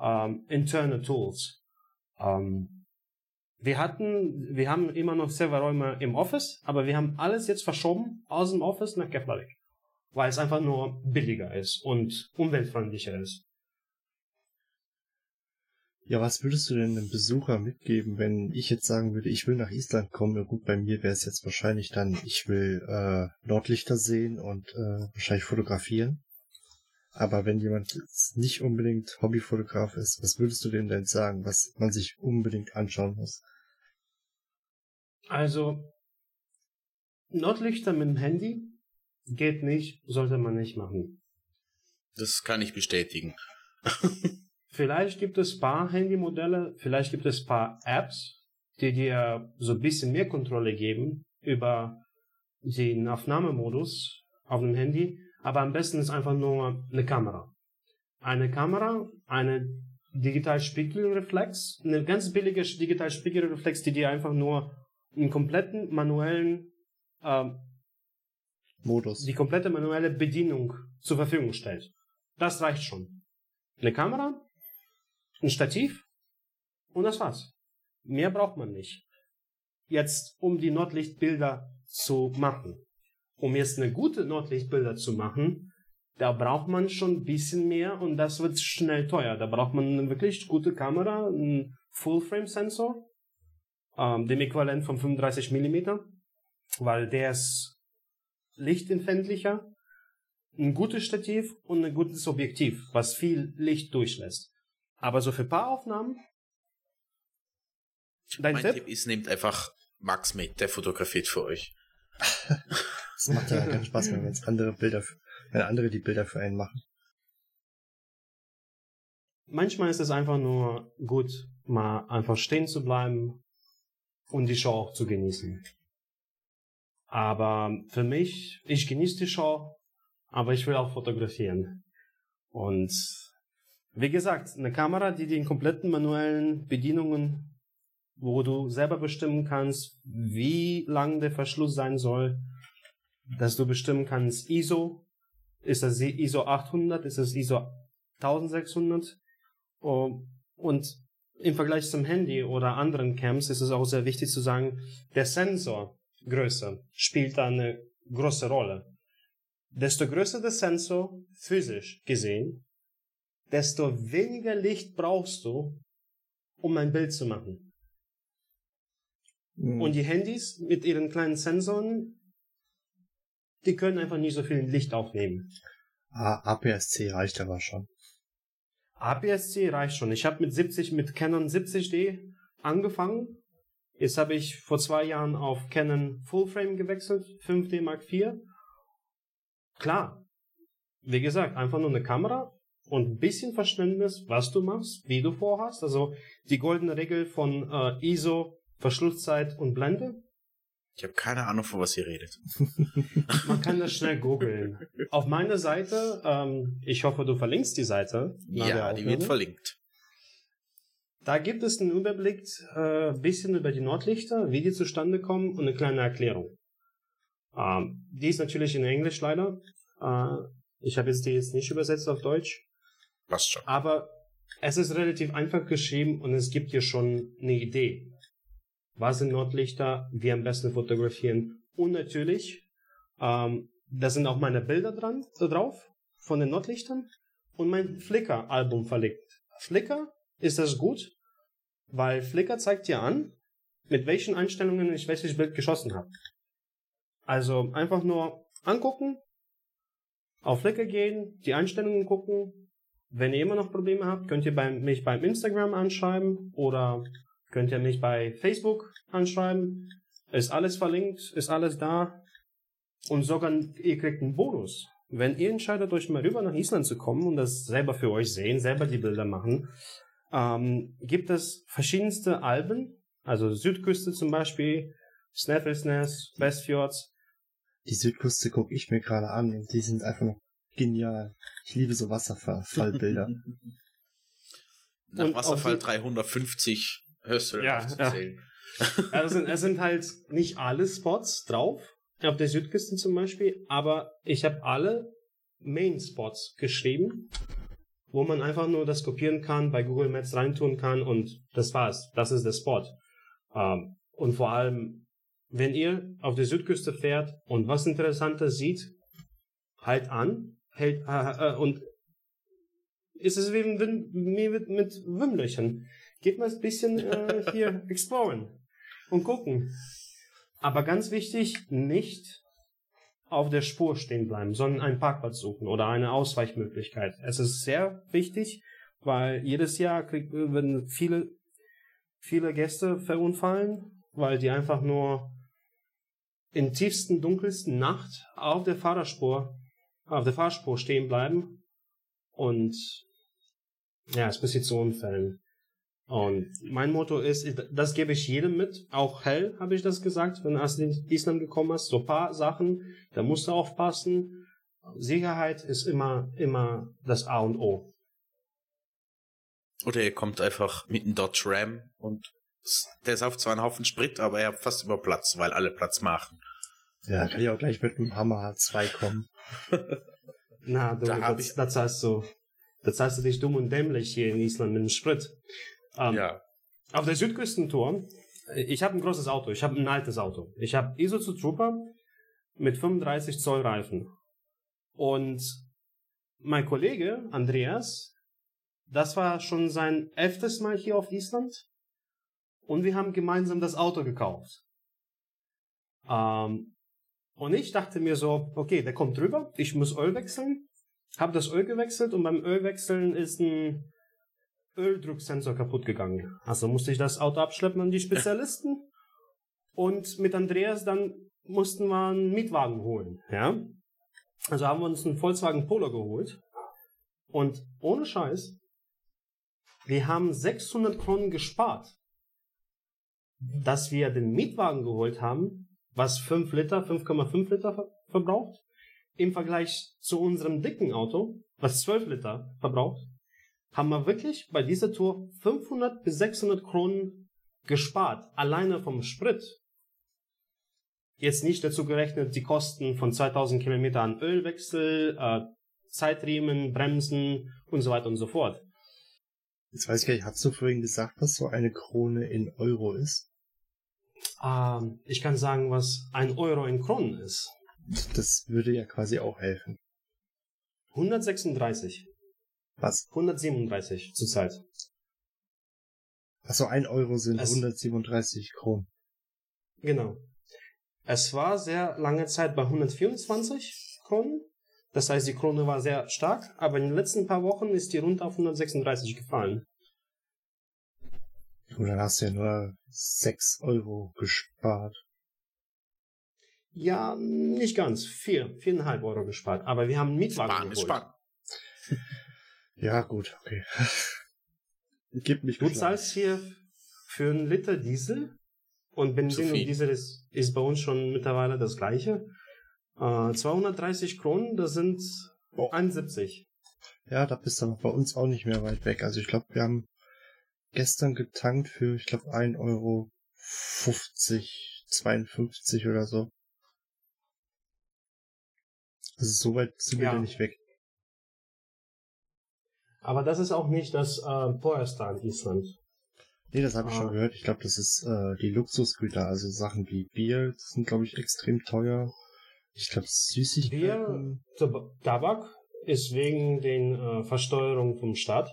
ähm, interne Tools. Ähm, wir hatten, wir haben immer noch Serverräume im Office, aber wir haben alles jetzt verschoben aus dem Office nach Keflavik. Weil es einfach nur billiger ist und umweltfreundlicher ist.
Ja, was würdest du denn dem Besucher mitgeben, wenn ich jetzt sagen würde, ich will nach Island kommen? Ja, gut, bei mir wäre es jetzt wahrscheinlich dann, ich will äh, Nordlichter sehen und äh, wahrscheinlich fotografieren. Aber wenn jemand jetzt nicht unbedingt Hobbyfotograf ist, was würdest du dem denn sagen, was man sich unbedingt anschauen muss?
Also, Nordlichter mit dem Handy geht nicht, sollte man nicht machen.
Das kann ich bestätigen.
Vielleicht gibt es paar Handymodelle, vielleicht gibt es paar Apps, die dir so ein bisschen mehr Kontrolle geben über den Aufnahmemodus auf dem Handy, aber am besten ist einfach nur eine Kamera. Eine Kamera, eine Digital-Spiegelreflex, eine ganz billige Digital-Spiegelreflex, die dir einfach nur einen kompletten manuellen ähm,
Modus.
die komplette manuelle Bedienung zur Verfügung stellt. Das reicht schon. Eine Kamera, ein Stativ und das war's. Mehr braucht man nicht. Jetzt, um die Nordlichtbilder zu machen. Um jetzt eine gute Nordlichtbilder zu machen, da braucht man schon ein bisschen mehr und das wird schnell teuer. Da braucht man eine wirklich gute Kamera, einen Full-Frame-Sensor, ähm, dem Äquivalent von 35 mm, weil der ist lichtempfindlicher, ein gutes Stativ und ein gutes Objektiv, was viel Licht durchlässt. Aber so für ein paar Aufnahmen. Dein
mein
Tipp?
Tipp ist, nehmt einfach Max mit, der fotografiert für euch.
Das macht ja keinen Spaß mehr, wenn es andere Bilder, für- wenn andere die Bilder für einen machen.
Manchmal ist es einfach nur gut, mal einfach stehen zu bleiben und die Show auch zu genießen. Aber für mich, ich genieße die Show, aber ich will auch fotografieren. Und wie gesagt, eine Kamera, die den kompletten manuellen Bedienungen, wo du selber bestimmen kannst, wie lang der Verschluss sein soll, dass du bestimmen kannst, ISO, ist das ISO 800, ist das ISO 1600, Oh, Und im Vergleich zum Handy oder anderen Cams ist es auch sehr wichtig zu sagen, der Sensorgröße spielt da eine große Rolle. Desto größer der Sensor physisch gesehen, desto weniger Licht brauchst du, um ein Bild zu machen.
Mhm.
Und die Handys mit ihren kleinen Sensoren, die können einfach nicht so viel Licht aufnehmen.
Ah, APS-C reicht aber schon.
APS-C reicht schon. Ich habe mit 70, mit Canon 70D angefangen. Jetzt habe ich vor zwei Jahren auf Canon Full Frame gewechselt, 5D Mark IV. Klar, wie gesagt, einfach nur eine Kamera und ein bisschen Verständnis, was du machst, wie du vorhast. Also die goldene Regel von äh, ISO, Verschlusszeit und Blende.
Ich habe keine Ahnung, von was ihr redet.
Man kann das schnell googeln. Auf meiner Seite, ähm, ich hoffe, du verlinkst die Seite.
Ja, die wird verlinkt.
Da gibt es einen Überblick, äh, bisschen über die Nordlichter, wie die zustande kommen und eine kleine Erklärung. Ähm, die ist natürlich in Englisch leider. Äh, ich habe jetzt die jetzt nicht übersetzt auf Deutsch,
Passt schon.
aber es ist relativ einfach geschrieben und es gibt dir schon eine Idee. Was sind Nordlichter, wie am besten fotografieren und natürlich, ähm, da sind auch meine Bilder dran, da drauf von den Nordlichtern und mein Flickr-Album verlinkt. Flickr ist das gut, weil Flickr zeigt dir an, mit welchen Einstellungen ich welches Bild geschossen habe. Also einfach nur angucken, auf Flickr gehen, die Einstellungen gucken. Wenn ihr immer noch Probleme habt, könnt ihr bei, mich beim Instagram anschreiben oder könnt ihr mich bei Facebook anschreiben. Ist alles verlinkt, ist alles da. Und sogar ihr kriegt einen Bonus. Wenn ihr entscheidet, euch mal rüber nach Island zu kommen und das selber für euch sehen, selber die Bilder machen, ähm, gibt es verschiedenste Alben, also Südküste zum Beispiel, Snafflesness, Westfjords.
Die Südküste gucke ich mir gerade an und die sind einfach noch genial. Ich liebe so Wasserfallbilder.
Nach
Und
Wasserfall
auf die-
350 hörst du
Ja, ja.
zählen.
Es sind, es sind halt nicht alle Spots drauf, auf der Südküste zum Beispiel, aber ich habe alle Main-Spots geschrieben, wo man einfach nur das kopieren kann, bei Google Maps reintun kann und das war's. Das ist der Spot. Ähm, und vor allem, wenn ihr auf der Südküste fährt und was Interessantes sieht, halt an, hält, äh, äh, und ist es wie mit, wie mit, Wümmlöchern. Geht mal ein bisschen äh, hier exploren und gucken. Aber ganz wichtig, nicht auf der Spur stehen bleiben, sondern einen Parkplatz suchen oder eine Ausweichmöglichkeit. Es ist sehr wichtig, weil jedes Jahr krieg, werden viele, viele Gäste verunfallen, weil die einfach nur in tiefsten, dunkelsten Nacht auf der Fahrerspur, auf der Fahrspur stehen bleiben und ja, es passiert zu Unfällen. Und mein Motto ist, das gebe ich jedem mit, auch hell habe ich das gesagt, wenn du aus Island gekommen hast, so paar Sachen, da musst du aufpassen. Sicherheit ist immer, immer das A und O.
Oder ihr kommt einfach mit einem Dodge Ram und der ist auf zwar ein Haufen Sprit, aber er hat fast immer Platz, weil alle Platz machen.
Ja, kann ich auch gleich mit einem Hammer H2 kommen.
Na, du,
Da
das, das heißt so, das heißt du dich dumm und dämlich hier in Island mit dem Sprit. Ähm,
Ja.
Auf der Südküstentour, ich habe ein großes Auto, ich habe ein altes Auto. Ich habe Isuzu Trooper mit 35 Zoll Reifen. Und mein Kollege Andreas, das war schon sein elftes Mal hier auf Island. Und wir haben gemeinsam das Auto gekauft. Ähm, und ich dachte mir so, okay, der kommt drüber, ich muss Öl wechseln. Habe das Öl gewechselt und beim Ölwechseln ist ein Öldrucksensor kaputt gegangen. Also musste ich das Auto abschleppen an die Spezialisten. Und mit Andreas dann mussten wir einen Mietwagen holen. Ja? Also haben wir uns einen Volkswagen Polo geholt. Und ohne Scheiß, wir haben 600 Kronen gespart, dass wir den Mietwagen geholt haben, was 5 Liter, 5,5 Liter ver verbraucht, im Vergleich zu unserem dicken Auto, was 12 Liter verbraucht, haben wir wirklich bei dieser Tour 500 bis 600 Kronen gespart, alleine vom Sprit. Jetzt nicht dazu gerechnet die Kosten von 2000 Kilometer an Ölwechsel, äh, Zeitriemen, Bremsen und so weiter und so fort.
Jetzt weiß ich gar nicht, hast du vorhin gesagt, was so eine Krone in Euro ist?
Ähm, ich kann sagen, was ein Euro in Kronen ist.
Das würde ja quasi auch helfen.
136,
Was?
137 zurzeit.
Achso, ein Euro sind
Es-
137 Kronen.
Genau. Es war sehr lange Zeit bei 124 Kronen. Das heißt, die Krone war sehr stark, aber in den letzten paar Wochen ist die runter auf 136 gefallen.
Du, dann hast du ja nur 6 Euro gespart.
Ja, nicht ganz. Vier, viereinhalb Euro gespart. Aber wir haben einen Mietwagen
Sparen
geholt.
sparen.
Ja, gut, okay. Gib mich
Du
geschlagen.
zahlst hier für einen Liter Diesel und Benzin und. Diesel ist, ist bei uns schon mittlerweile das gleiche. Äh, 230 Kronen, das sind
Oh.
71.
Ja, da bist du bei uns auch nicht mehr weit weg. Also ich glaube, wir haben gestern getankt für, ich glaube, 1 Euro 50, 52 oder so. Also so weit sind wir
Ja.
da nicht weg.
Aber das ist auch nicht das äh, teuerste an Island.
Nee, das habe ich
Ah.
schon gehört. Ich glaube, das ist äh, die Luxusgüter. Also Sachen wie Bier sind, glaube ich, extrem teuer. Ich glaube, Süßigkeiten.
Tab- Tabak ist wegen den äh, Versteuerung vom Staat.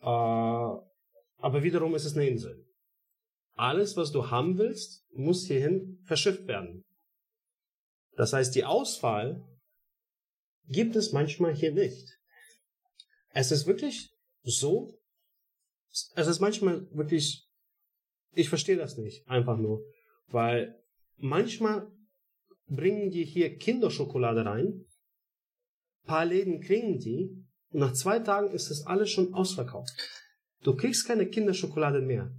Äh, aber wiederum ist es eine Insel. Alles, was du haben willst, muss hierhin verschifft werden. Das heißt, die Auswahl gibt es manchmal hier nicht. Es ist wirklich so, es ist manchmal wirklich, ich verstehe das nicht, einfach nur, weil manchmal bringen die hier Kinderschokolade rein, paar Läden kriegen die und nach zwei Tagen ist das alles schon ausverkauft. Du kriegst keine Kinderschokolade mehr.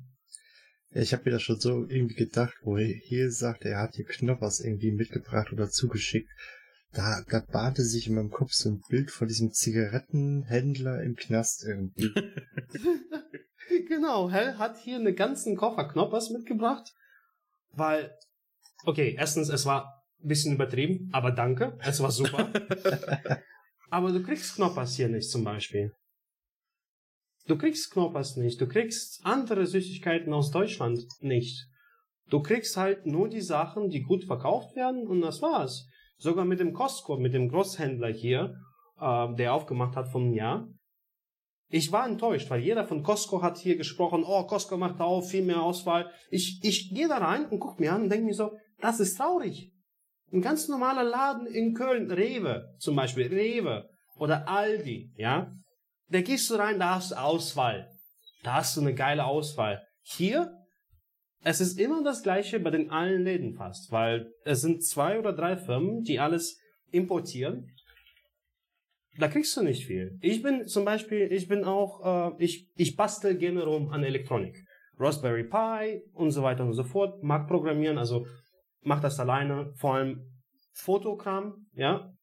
Ja, ich habe mir das schon so irgendwie gedacht, wo er hier sagt, er hat hier Knoppers irgendwie mitgebracht oder zugeschickt. Da, da bahnte sich in meinem Kopf so ein Bild von diesem Zigarettenhändler im Knast irgendwie.
genau, Hell hat hier einen ganzen Koffer Knoppers mitgebracht, weil, okay, erstens, es war ein bisschen übertrieben, aber danke, es war super. aber du kriegst Knoppers hier nicht zum Beispiel. Du kriegst Knoppers nicht, du kriegst andere Süßigkeiten aus Deutschland nicht. Du kriegst halt nur die Sachen, die gut verkauft werden und das war's. Sogar mit dem Costco, mit dem Großhändler hier, äh, der aufgemacht hat vom Jahr, ich war enttäuscht, weil jeder von Costco hat hier gesprochen, oh, Costco macht auf, viel mehr Auswahl. Ich, ich gehe da rein und guck mir an und denke mir so, das ist traurig. Ein ganz normaler Laden in Köln, Rewe zum Beispiel, Rewe oder Aldi, ja, da gehst du rein, da hast du Auswahl. Da hast du eine geile Auswahl. Hier, es ist immer das gleiche bei den allen Läden fast, weil es sind zwei oder drei Firmen, die alles importieren. Da kriegst du nicht viel. Ich bin zum Beispiel, ich bin auch, äh, ich, ich bastel gerne rum an Elektronik. Raspberry Pi und so weiter und so fort, mag programmieren, also mach das alleine, vor allem Fotokram, ja.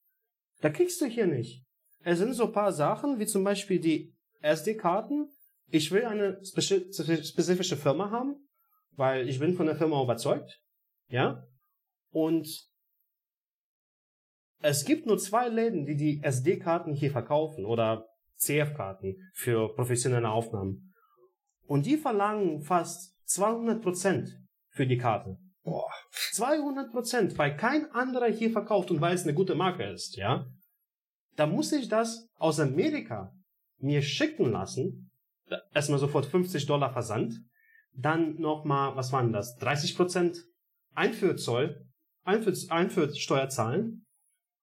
Da kriegst du hier nicht. Es sind so paar Sachen, wie zum Beispiel die SD-Karten. Ich will eine spezifische Firma haben, weil ich bin von der Firma überzeugt, ja. Und es gibt nur zwei Läden, die die SD-Karten hier verkaufen oder CF-Karten für professionelle Aufnahmen. Und die verlangen fast 200 Prozent für die Karte. Boah. 200 Prozent, weil kein anderer hier verkauft und weil es eine gute Marke ist, ja. Da muss ich das aus Amerika mir schicken lassen. Erstmal sofort 50 Dollar Versand. Dann nochmal, was waren das? 30 Prozent Einführzoll, Einführ Einführsteuer zahlen.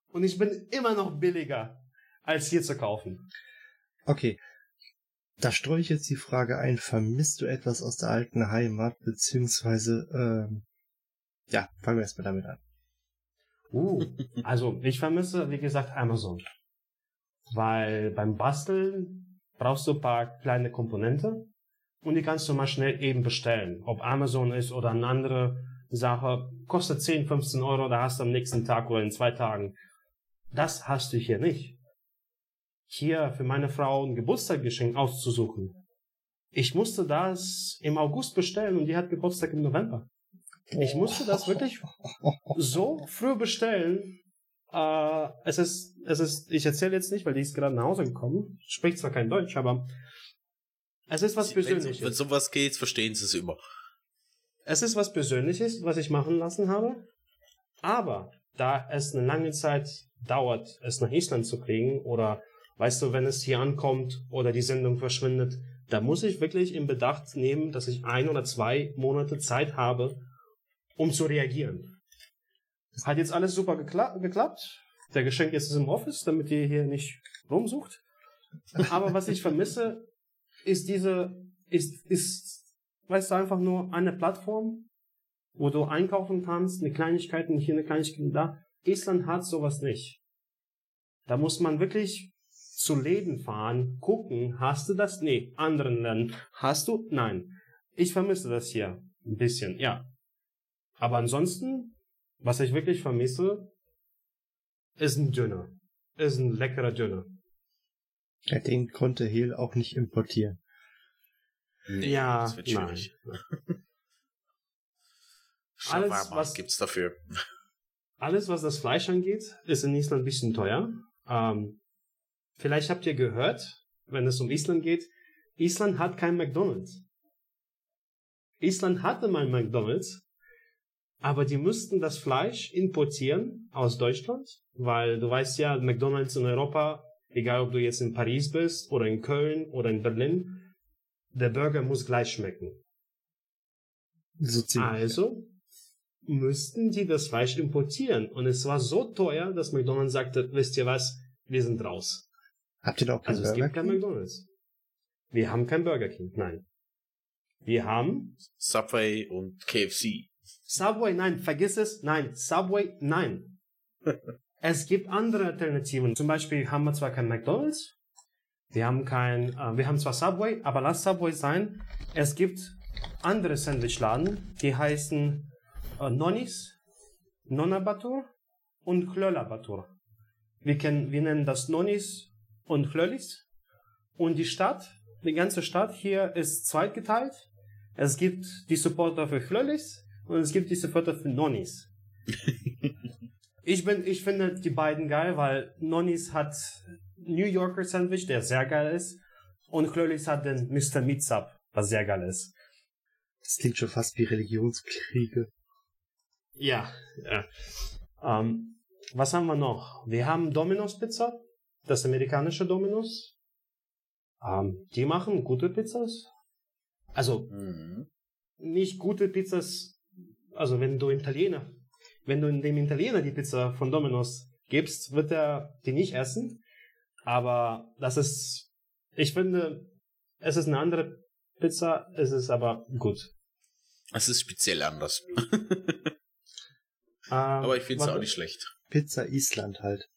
Und ich bin immer noch billiger, als hier zu kaufen.
Okay, da streue ich jetzt die Frage ein, vermisst du etwas aus der alten Heimat, beziehungsweise, ähm, ja, fangen wir erstmal damit an.
Uh, also ich vermisse, wie gesagt, Amazon. Weil beim Basteln brauchst du ein paar kleine Komponente und die kannst du mal schnell eben bestellen. Ob Amazon ist oder eine andere Sache, kostet 10, 15 Euro, da hast du am nächsten Tag oder in zwei Tagen. Das hast du hier nicht hier für meine Frau ein Geburtstagsgeschenk auszusuchen. Ich musste das im August bestellen und die hat Geburtstag im November. Ich musste das wirklich so früh bestellen. Äh, es ist, es ist, ich erzähle jetzt nicht, weil die ist gerade nach Hause gekommen. Spricht zwar kein Deutsch, aber es ist was Persönliches.
Wenn sowas geht, verstehen sie es immer.
Es ist was Persönliches, was ich machen lassen habe. Aber da es eine lange Zeit dauert, es nach Island zu kriegen oder Weißt du, wenn es hier ankommt oder die Sendung verschwindet, da muss ich wirklich in Bedacht nehmen, dass ich ein oder zwei Monate Zeit habe, um zu reagieren. Hat jetzt alles super gekla geklappt. Der Geschenk ist im Office, damit ihr hier nicht rumsucht. Aber was ich vermisse, ist diese, ist, ist, weißt du, einfach nur eine Plattform, wo du einkaufen kannst, eine Kleinigkeit, hier eine Kleinigkeit da. Island hat sowas nicht. Da muss man wirklich zu Läden fahren, gucken, hast du das? Nee, anderen Ländern. Hast du? Nein. Ich vermisse das hier ein bisschen, ja. Aber ansonsten, was ich wirklich vermisse, ist ein Döner. Ist ein leckerer Döner.
Ja, den konnte Hehl auch nicht importieren.
Nee, ja, das wird schwierig.
alles, was
gibt's dafür?
Alles, was das Fleisch angeht, ist in Island ein bisschen teuer. Ähm, Vielleicht habt ihr gehört, wenn es um Island geht, Island hat kein McDonald's. Island hatte mal McDonald's, aber die mussten das Fleisch importieren aus Deutschland, weil du weißt ja, McDonald's in Europa, egal ob du jetzt in Paris bist oder in Köln oder in Berlin, der Burger muss gleich schmecken. So also müssten die das Fleisch importieren und es war so teuer, dass McDonald's sagte, wisst ihr was, wir sind raus.
Habt ihr da auch
kein Also Burger es gibt kein McDonalds. Wir haben kein Burger King, nein. Wir haben
Subway und KFC.
Subway, nein, vergiss es, nein. Subway, nein. es gibt andere Alternativen. Zum Beispiel haben wir zwar kein McDonalds, wir haben kein, äh, wir haben zwar Subway, aber lass Subway sein. Es gibt andere Sandwichladen, die heißen äh, Nonis, Nonabatur und Klölabatur. Wir, kennen, wir nennen das Nonis und Flöllis. Und die Stadt, die ganze Stadt hier ist zweitgeteilt. Es gibt die Supporter für Flöllis und es gibt die Supporter für Nonnis. ich bin, ich finde die beiden geil, weil Nonnis hat New Yorker Sandwich, der sehr geil ist, und Flöllis hat den Mr. Meat was sehr geil ist.
Das klingt schon fast wie Religionskriege.
Ja, ja. Ähm, was haben wir noch? Wir haben Domino's Pizza das amerikanische Domino's. Ähm, die machen gute Pizzas. Also mhm. nicht gute Pizzas. Also wenn du Italiener, wenn du dem Italiener die Pizza von Domino's gibst, wird er die nicht essen. Aber das ist, ich finde, es ist eine andere Pizza, es ist aber gut.
Es ist speziell anders.
Ähm,
Aber ich finde es auch nicht schlecht.
Pizza Island halt.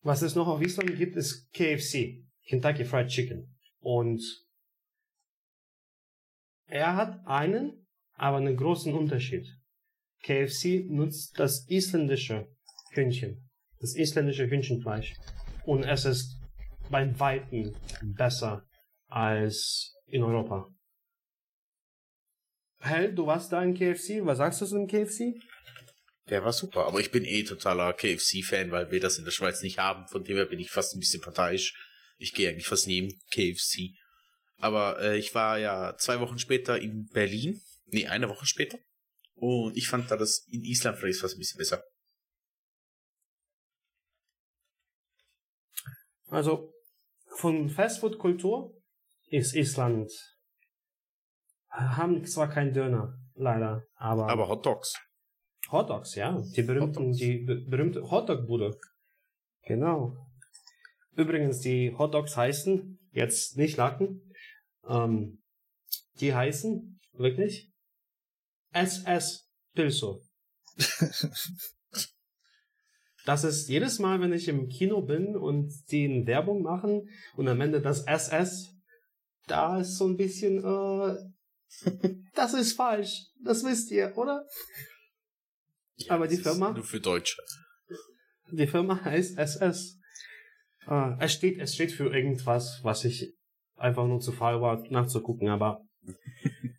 Was es noch auf Island gibt, ist KFC, Kentucky Fried Chicken. Und er hat einen, aber einen großen Unterschied. KFC nutzt das isländische Hühnchen, das isländische Hühnchenfleisch. Und es ist beim Weiten besser als in Europa. Hell, du warst da in KFC. Was sagst du zu dem KFC?
Der war super, aber ich bin eh totaler KFC-Fan, weil wir das in der Schweiz nicht haben. Von dem her bin ich fast ein bisschen parteiisch. Ich gehe eigentlich fast in KFC. Aber äh, ich war ja zwei Wochen später in Berlin. Nee, eine Woche später. Und ich fand da das in Island vielleicht fast ein bisschen besser.
Also von Fastfood-Kultur ist Island haben zwar keinen Döner, leider, aber,
Aber Hot Dogs.
Hotdogs, ja, die berühmten, die be berühmte Hotdog-Bude. Genau. Übrigens, die Hotdogs heißen jetzt nicht lachen, ähm, die heißen wirklich SS Pilso. Das ist jedes Mal, wenn ich im Kino bin und die eine Werbung machen und am Ende das SS, da ist so ein bisschen, äh, das ist falsch. Das wisst ihr, oder? Aber die Firma?
Nur für Deutsche.
Die Firma heißt SS. Äh, es steht, es steht für irgendwas, was ich einfach nur zu faul war nachzugucken, aber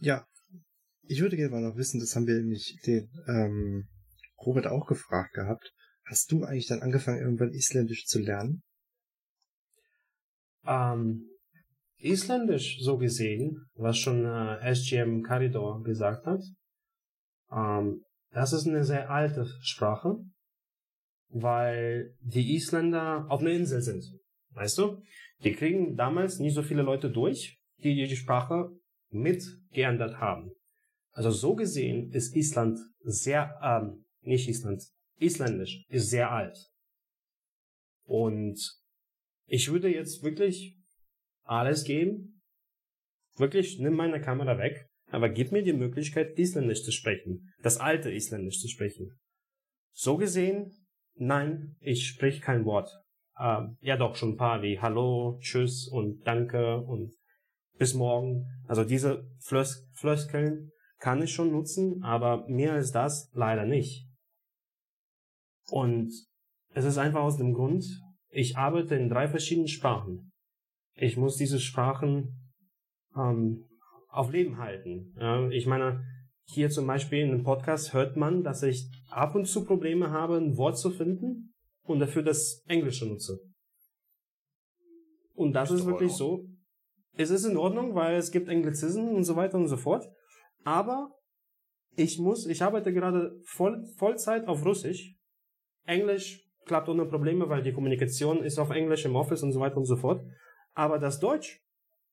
Ja. Ich würde gerne mal noch wissen, das haben wir nämlich den ähm, Robert auch gefragt gehabt. Hast du eigentlich dann angefangen, irgendwann Isländisch zu lernen?
ähm, Isländisch so gesehen, was schon äh, SGM Caridor gesagt hat, ähm, das ist eine sehr alte Sprache, weil die Isländer auf einer Insel sind. Weißt du? Die kriegen damals nie so viele Leute durch, die die Sprache mitgeändert haben. Also so gesehen ist Island sehr, ähm, nicht Island, Isländisch ist sehr alt. Und ich würde jetzt wirklich alles geben. Wirklich, nimm meine Kamera weg, aber gib mir die Möglichkeit, Isländisch zu sprechen. Das alte Isländisch zu sprechen. So gesehen, nein, ich sprich kein Wort. Ähm, ja doch, schon ein paar wie Hallo, Tschüss und Danke und bis morgen. Also diese Flös Floskeln kann ich schon nutzen, aber mehr als das leider nicht. Und es ist einfach aus dem Grund, ich arbeite in drei verschiedenen Sprachen. Ich muss diese Sprachen ähm, auf Leben halten. Ja, ich meine, hier zum Beispiel in einem Podcast hört man, dass ich ab und zu Probleme habe, ein Wort zu finden und dafür das Englische nutze. Und das
Ist
ist wirklich so. Es ist in Ordnung, weil es gibt Anglizismen und so weiter und so fort. Aber ich muss, ich arbeite gerade voll, Vollzeit auf Russisch. Englisch klappt ohne Probleme, weil die Kommunikation ist auf Englisch im Office und so weiter und so fort. Aber das Deutsch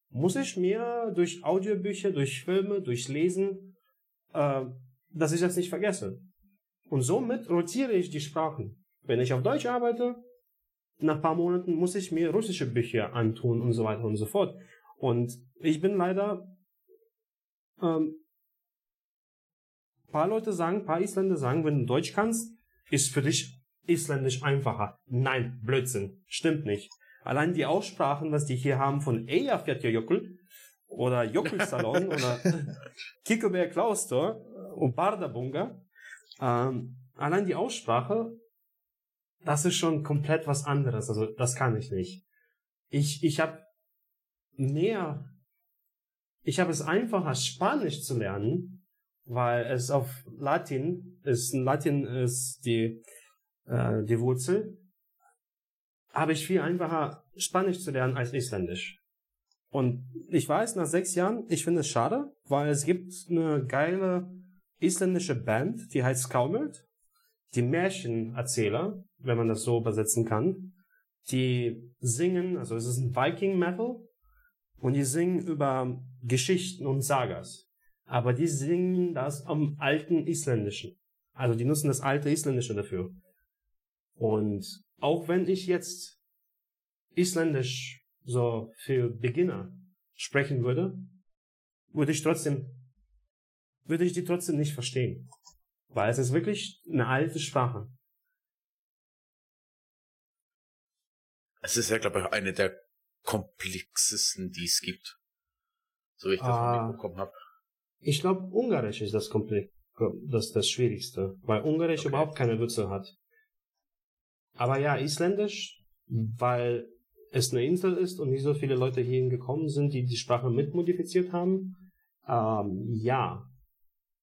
muss ich mir durch Audiobücher, durch Filme, durch Lesen, äh, dass ich das nicht vergesse. Und somit rotiere ich die Sprachen. Wenn ich auf Deutsch arbeite, nach ein paar Monaten muss ich mir russische Bücher antun und so weiter und so fort. Und ich bin leider, ähm, paar Leute sagen, paar Isländer sagen, wenn du Deutsch kannst, ist für dich Isländisch einfacher. Nein, Blödsinn. Stimmt nicht. Allein die Aussprachen, was die hier haben von Eyjafjallajökull oder Jökulsalon oder Kikober Klauster und Bardabunga, ähm, allein die Aussprache, das ist schon komplett was anderes. Also das kann ich nicht. Ich, ich habe mehr, ich habe es einfacher, Spanisch zu lernen, weil es auf Latin ist, Latin ist die, äh, die Wurzel, habe ich viel einfacher, Spanisch zu lernen als Isländisch. Und ich weiß, nach sechs Jahren, ich finde es schade, weil es gibt eine geile isländische Band, die heißt Skaumelt, die Märchenerzähler, wenn man das so übersetzen kann, die singen, also es ist ein Viking Metal, und die singen über Geschichten und Sagas. Aber die singen das am alten Isländischen. Also die nutzen das alte Isländische dafür. Und auch wenn ich jetzt Isländisch so für Beginner sprechen würde, würde ich trotzdem, würde ich die trotzdem nicht verstehen. Weil es ist wirklich eine alte Sprache.
Es ist ja, glaube ich, eine der komplexesten, die es gibt. So wie ich das
Ah.
mitbekommen habe.
Ich glaube, Ungarisch ist das komplett, das, das Schwierigste, weil Ungarisch
Okay.
überhaupt keine Wurzel hat. Aber ja, Isländisch, weil es eine Insel ist und nicht so viele Leute hierhin gekommen sind, die die Sprache mitmodifiziert haben, ähm, ja.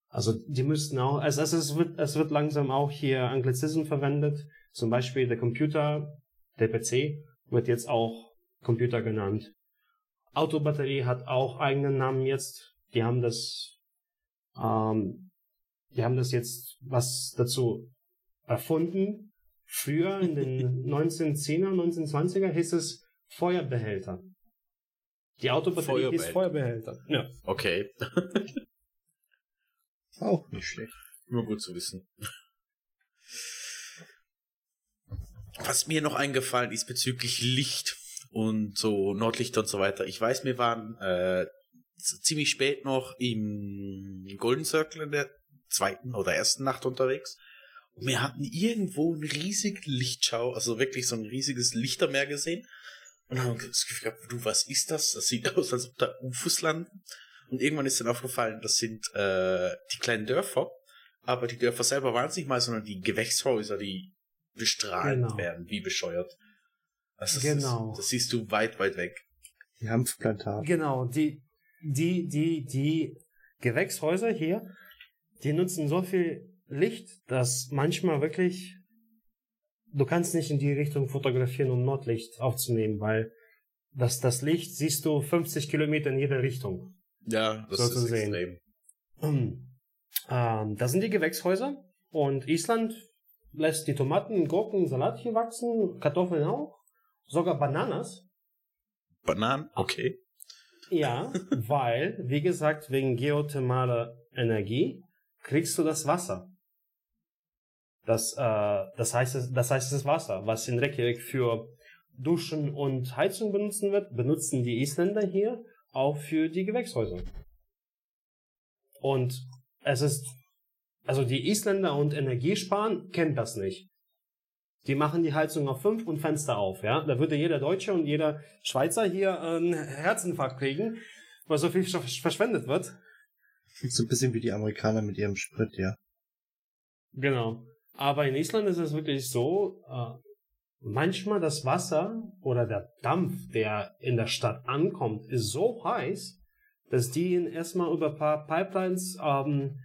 Also die müssten auch, also es, es, wird, es wird langsam auch hier Anglizismen verwendet. Zum Beispiel der Computer, der PC, wird jetzt auch Computer genannt. Autobatterie hat auch eigenen Namen jetzt. Die haben das, ähm, die haben das jetzt was dazu erfunden. Früher in den 1910er, 1920er hieß es Feuerbehälter. Die Autobatterie hieß Feuerbehälter. Ja.
Okay,
Auch nicht schlecht.
nur gut zu wissen. Was mir noch eingefallen ist bezüglich Licht und so Nordlichter und so weiter. Ich weiß, wir waren äh, ziemlich spät noch im Golden Circle in der zweiten oder ersten Nacht unterwegs. Und wir hatten irgendwo einen riesigen Lichtschau, also wirklich so ein riesiges Lichtermeer gesehen. Und haben das Gefühl gehabt, du, was ist das? Das sieht aus, als ob da UFOs landen. Und irgendwann ist dann aufgefallen, das sind äh, die kleinen Dörfer. Aber die Dörfer selber waren es nicht mal, sondern die Gewächshäuser, die bestrahlt
Genau.
werden, wie bescheuert. Das ist,
Genau.
Das, das siehst du weit, weit weg.
Die Hanfplantage.
Genau, die, die, die, die Gewächshäuser hier, die nutzen so viel Licht, dass manchmal wirklich, du kannst nicht in die Richtung fotografieren, um Nordlicht aufzunehmen, weil das, das Licht siehst du 50 Kilometer in jede Richtung.
Ja, das
So
ist
zu sehen.
extrem.
Ähm, das sind die Gewächshäuser und Island lässt die Tomaten, Gurken, Salat hier wachsen, Kartoffeln auch, sogar Bananas.
Bananen, okay.
Ja, weil, wie gesagt, wegen geothermaler Energie kriegst du das Wasser. Das, äh, das heißt, das heißt, das Wasser, was in Reykjavik für Duschen und Heizung benutzen wird, benutzen die Isländer hier auch für die Gewächshäuser. Und es ist, also die Isländer und Energiesparen kennen das nicht. Die machen die Heizung auf fünf und Fenster auf, ja. Da würde jeder Deutsche und jeder Schweizer hier einen Herzinfarkt kriegen, weil so viel versch- verschwendet wird.
So ein bisschen wie die Amerikaner mit ihrem Sprit, ja.
Genau. Aber in Island ist es wirklich so, äh, manchmal das Wasser oder der Dampf, der in der Stadt ankommt, ist so heiß, dass die ihn erstmal über ein paar Pipelines ähm,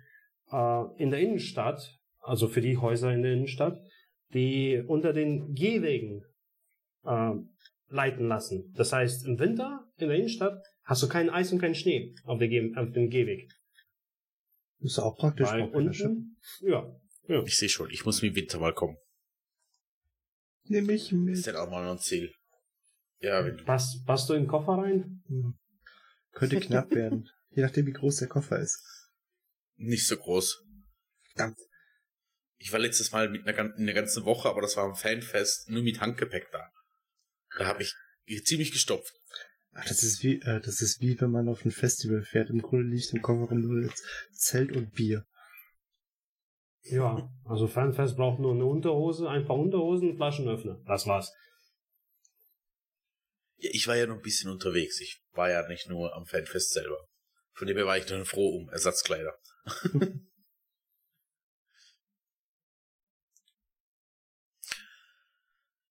äh, in der Innenstadt, also für die Häuser in der Innenstadt, die unter den Gehwegen äh, leiten lassen. Das heißt, im Winter in der Innenstadt hast du kein Eis und keinen Schnee auf, der Geh auf dem Gehweg.
Ist auch praktisch.
Weil unten, ja, ja.
Ich sehe schon, ich muss mit Winter mal kommen.
Nimm ich
Ist
mit.
denn auch mal ein Ziel. Ja, wenn du
Passt, passt du in den Koffer rein?
Hm. Könnte knapp werden. Je nachdem, wie groß der Koffer ist.
Nicht so groß.
Verdammt.
Ich war letztes Mal mit einer, gan- eine ganze Woche, aber das war am Fanfest, nur mit Handgepäck da. Da habe ich ziemlich gestopft.
Ach, das ist wie, äh, das ist wie wenn man auf ein Festival fährt. Im Grunde liegt im Kofferraum nur jetzt Zelt und Bier.
Ja, also Fanfest braucht nur eine Unterhose, ein paar Unterhosen, einen Flaschenöffner. Das war's.
Ja, ich war ja noch ein bisschen unterwegs. Ich war ja nicht nur am Fanfest selber. Von dem her war ich dann froh um Ersatzkleider.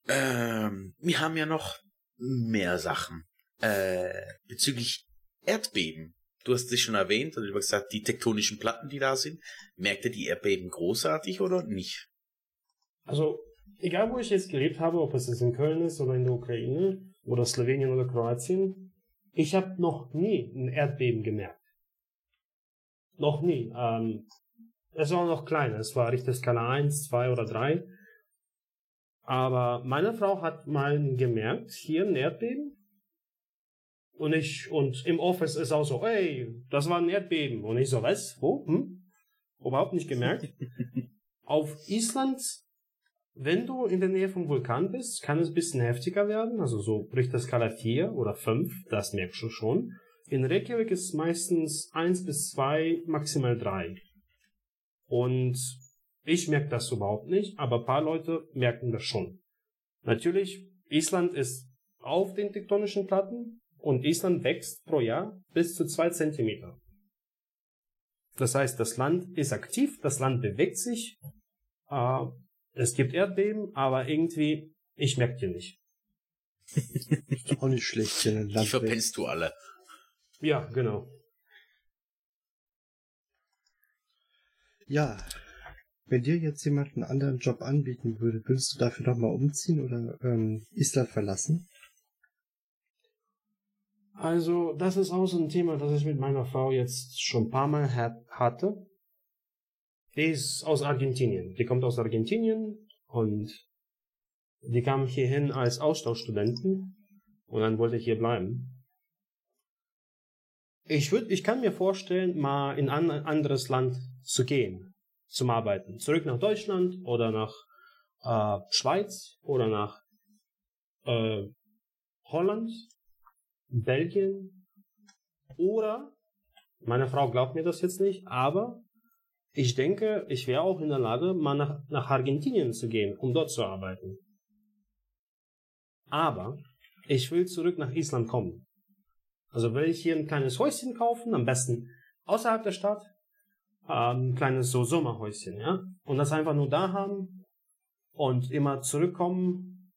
ähm, wir haben ja noch mehr Sachen. Äh, bezüglich Erdbeben. Du hast es schon erwähnt, und du hast gesagt, die tektonischen Platten, die da sind. Merkt ihr die Erdbeben großartig oder nicht?
Also, egal wo ich jetzt gelebt habe, ob es jetzt in Köln ist oder in der Ukraine oder Slowenien oder Kroatien, ich habe noch nie ein Erdbeben gemerkt. Noch nie. Ähm, es war noch klein. Es war Richterskala 1, 2 oder 3. Aber meine Frau hat mal gemerkt, hier ein Erdbeben. Und ich, und im Office ist auch so, ey, das war ein Erdbeben. Und ich so, was? Wo? Hm? Überhaupt nicht gemerkt. Auf Island wenn du in der Nähe vom Vulkan bist, kann es ein bisschen heftiger werden, also so Richter Skala 4 oder 5, das merkst du schon. In Reykjavik ist es meistens 1 bis 2, maximal 3. Und ich merke das überhaupt nicht, aber ein paar Leute merken das schon. Natürlich, Island ist auf den tektonischen Platten und Island wächst pro Jahr bis zu 2 Zentimeter. Das heißt, das Land ist aktiv, das Land bewegt sich, äh, es gibt Erdbeben, aber irgendwie, ich merke die nicht.
Ist auch nicht schlecht hier in
Die
Land.
verpennst du alle.
Ja, genau.
Ja. Wenn dir jetzt jemand einen anderen Job anbieten würde, würdest du dafür nochmal umziehen oder ähm, Island verlassen?
Also, das ist auch so ein Thema, das ich mit meiner Frau jetzt schon ein paar Mal hat, hatte. Die ist aus Argentinien. Die kommt aus Argentinien und die kam hierhin als Austauschstudenten und dann wollte ich hier bleiben. Ich würde, ich kann mir vorstellen, mal in ein anderes Land zu gehen, zum Arbeiten. Zurück nach Deutschland oder nach äh, Schweiz oder nach äh, Holland, Belgien oder meine Frau glaubt mir das jetzt nicht, aber ich denke, ich wäre auch in der Lage, mal nach, nach Argentinien zu gehen, um dort zu arbeiten. Aber ich will zurück nach Island kommen. Also will ich hier ein kleines Häuschen kaufen, am besten außerhalb der Stadt, ähm, ein kleines so Sommerhäuschen, ja, und das einfach nur da haben und immer zurückkommen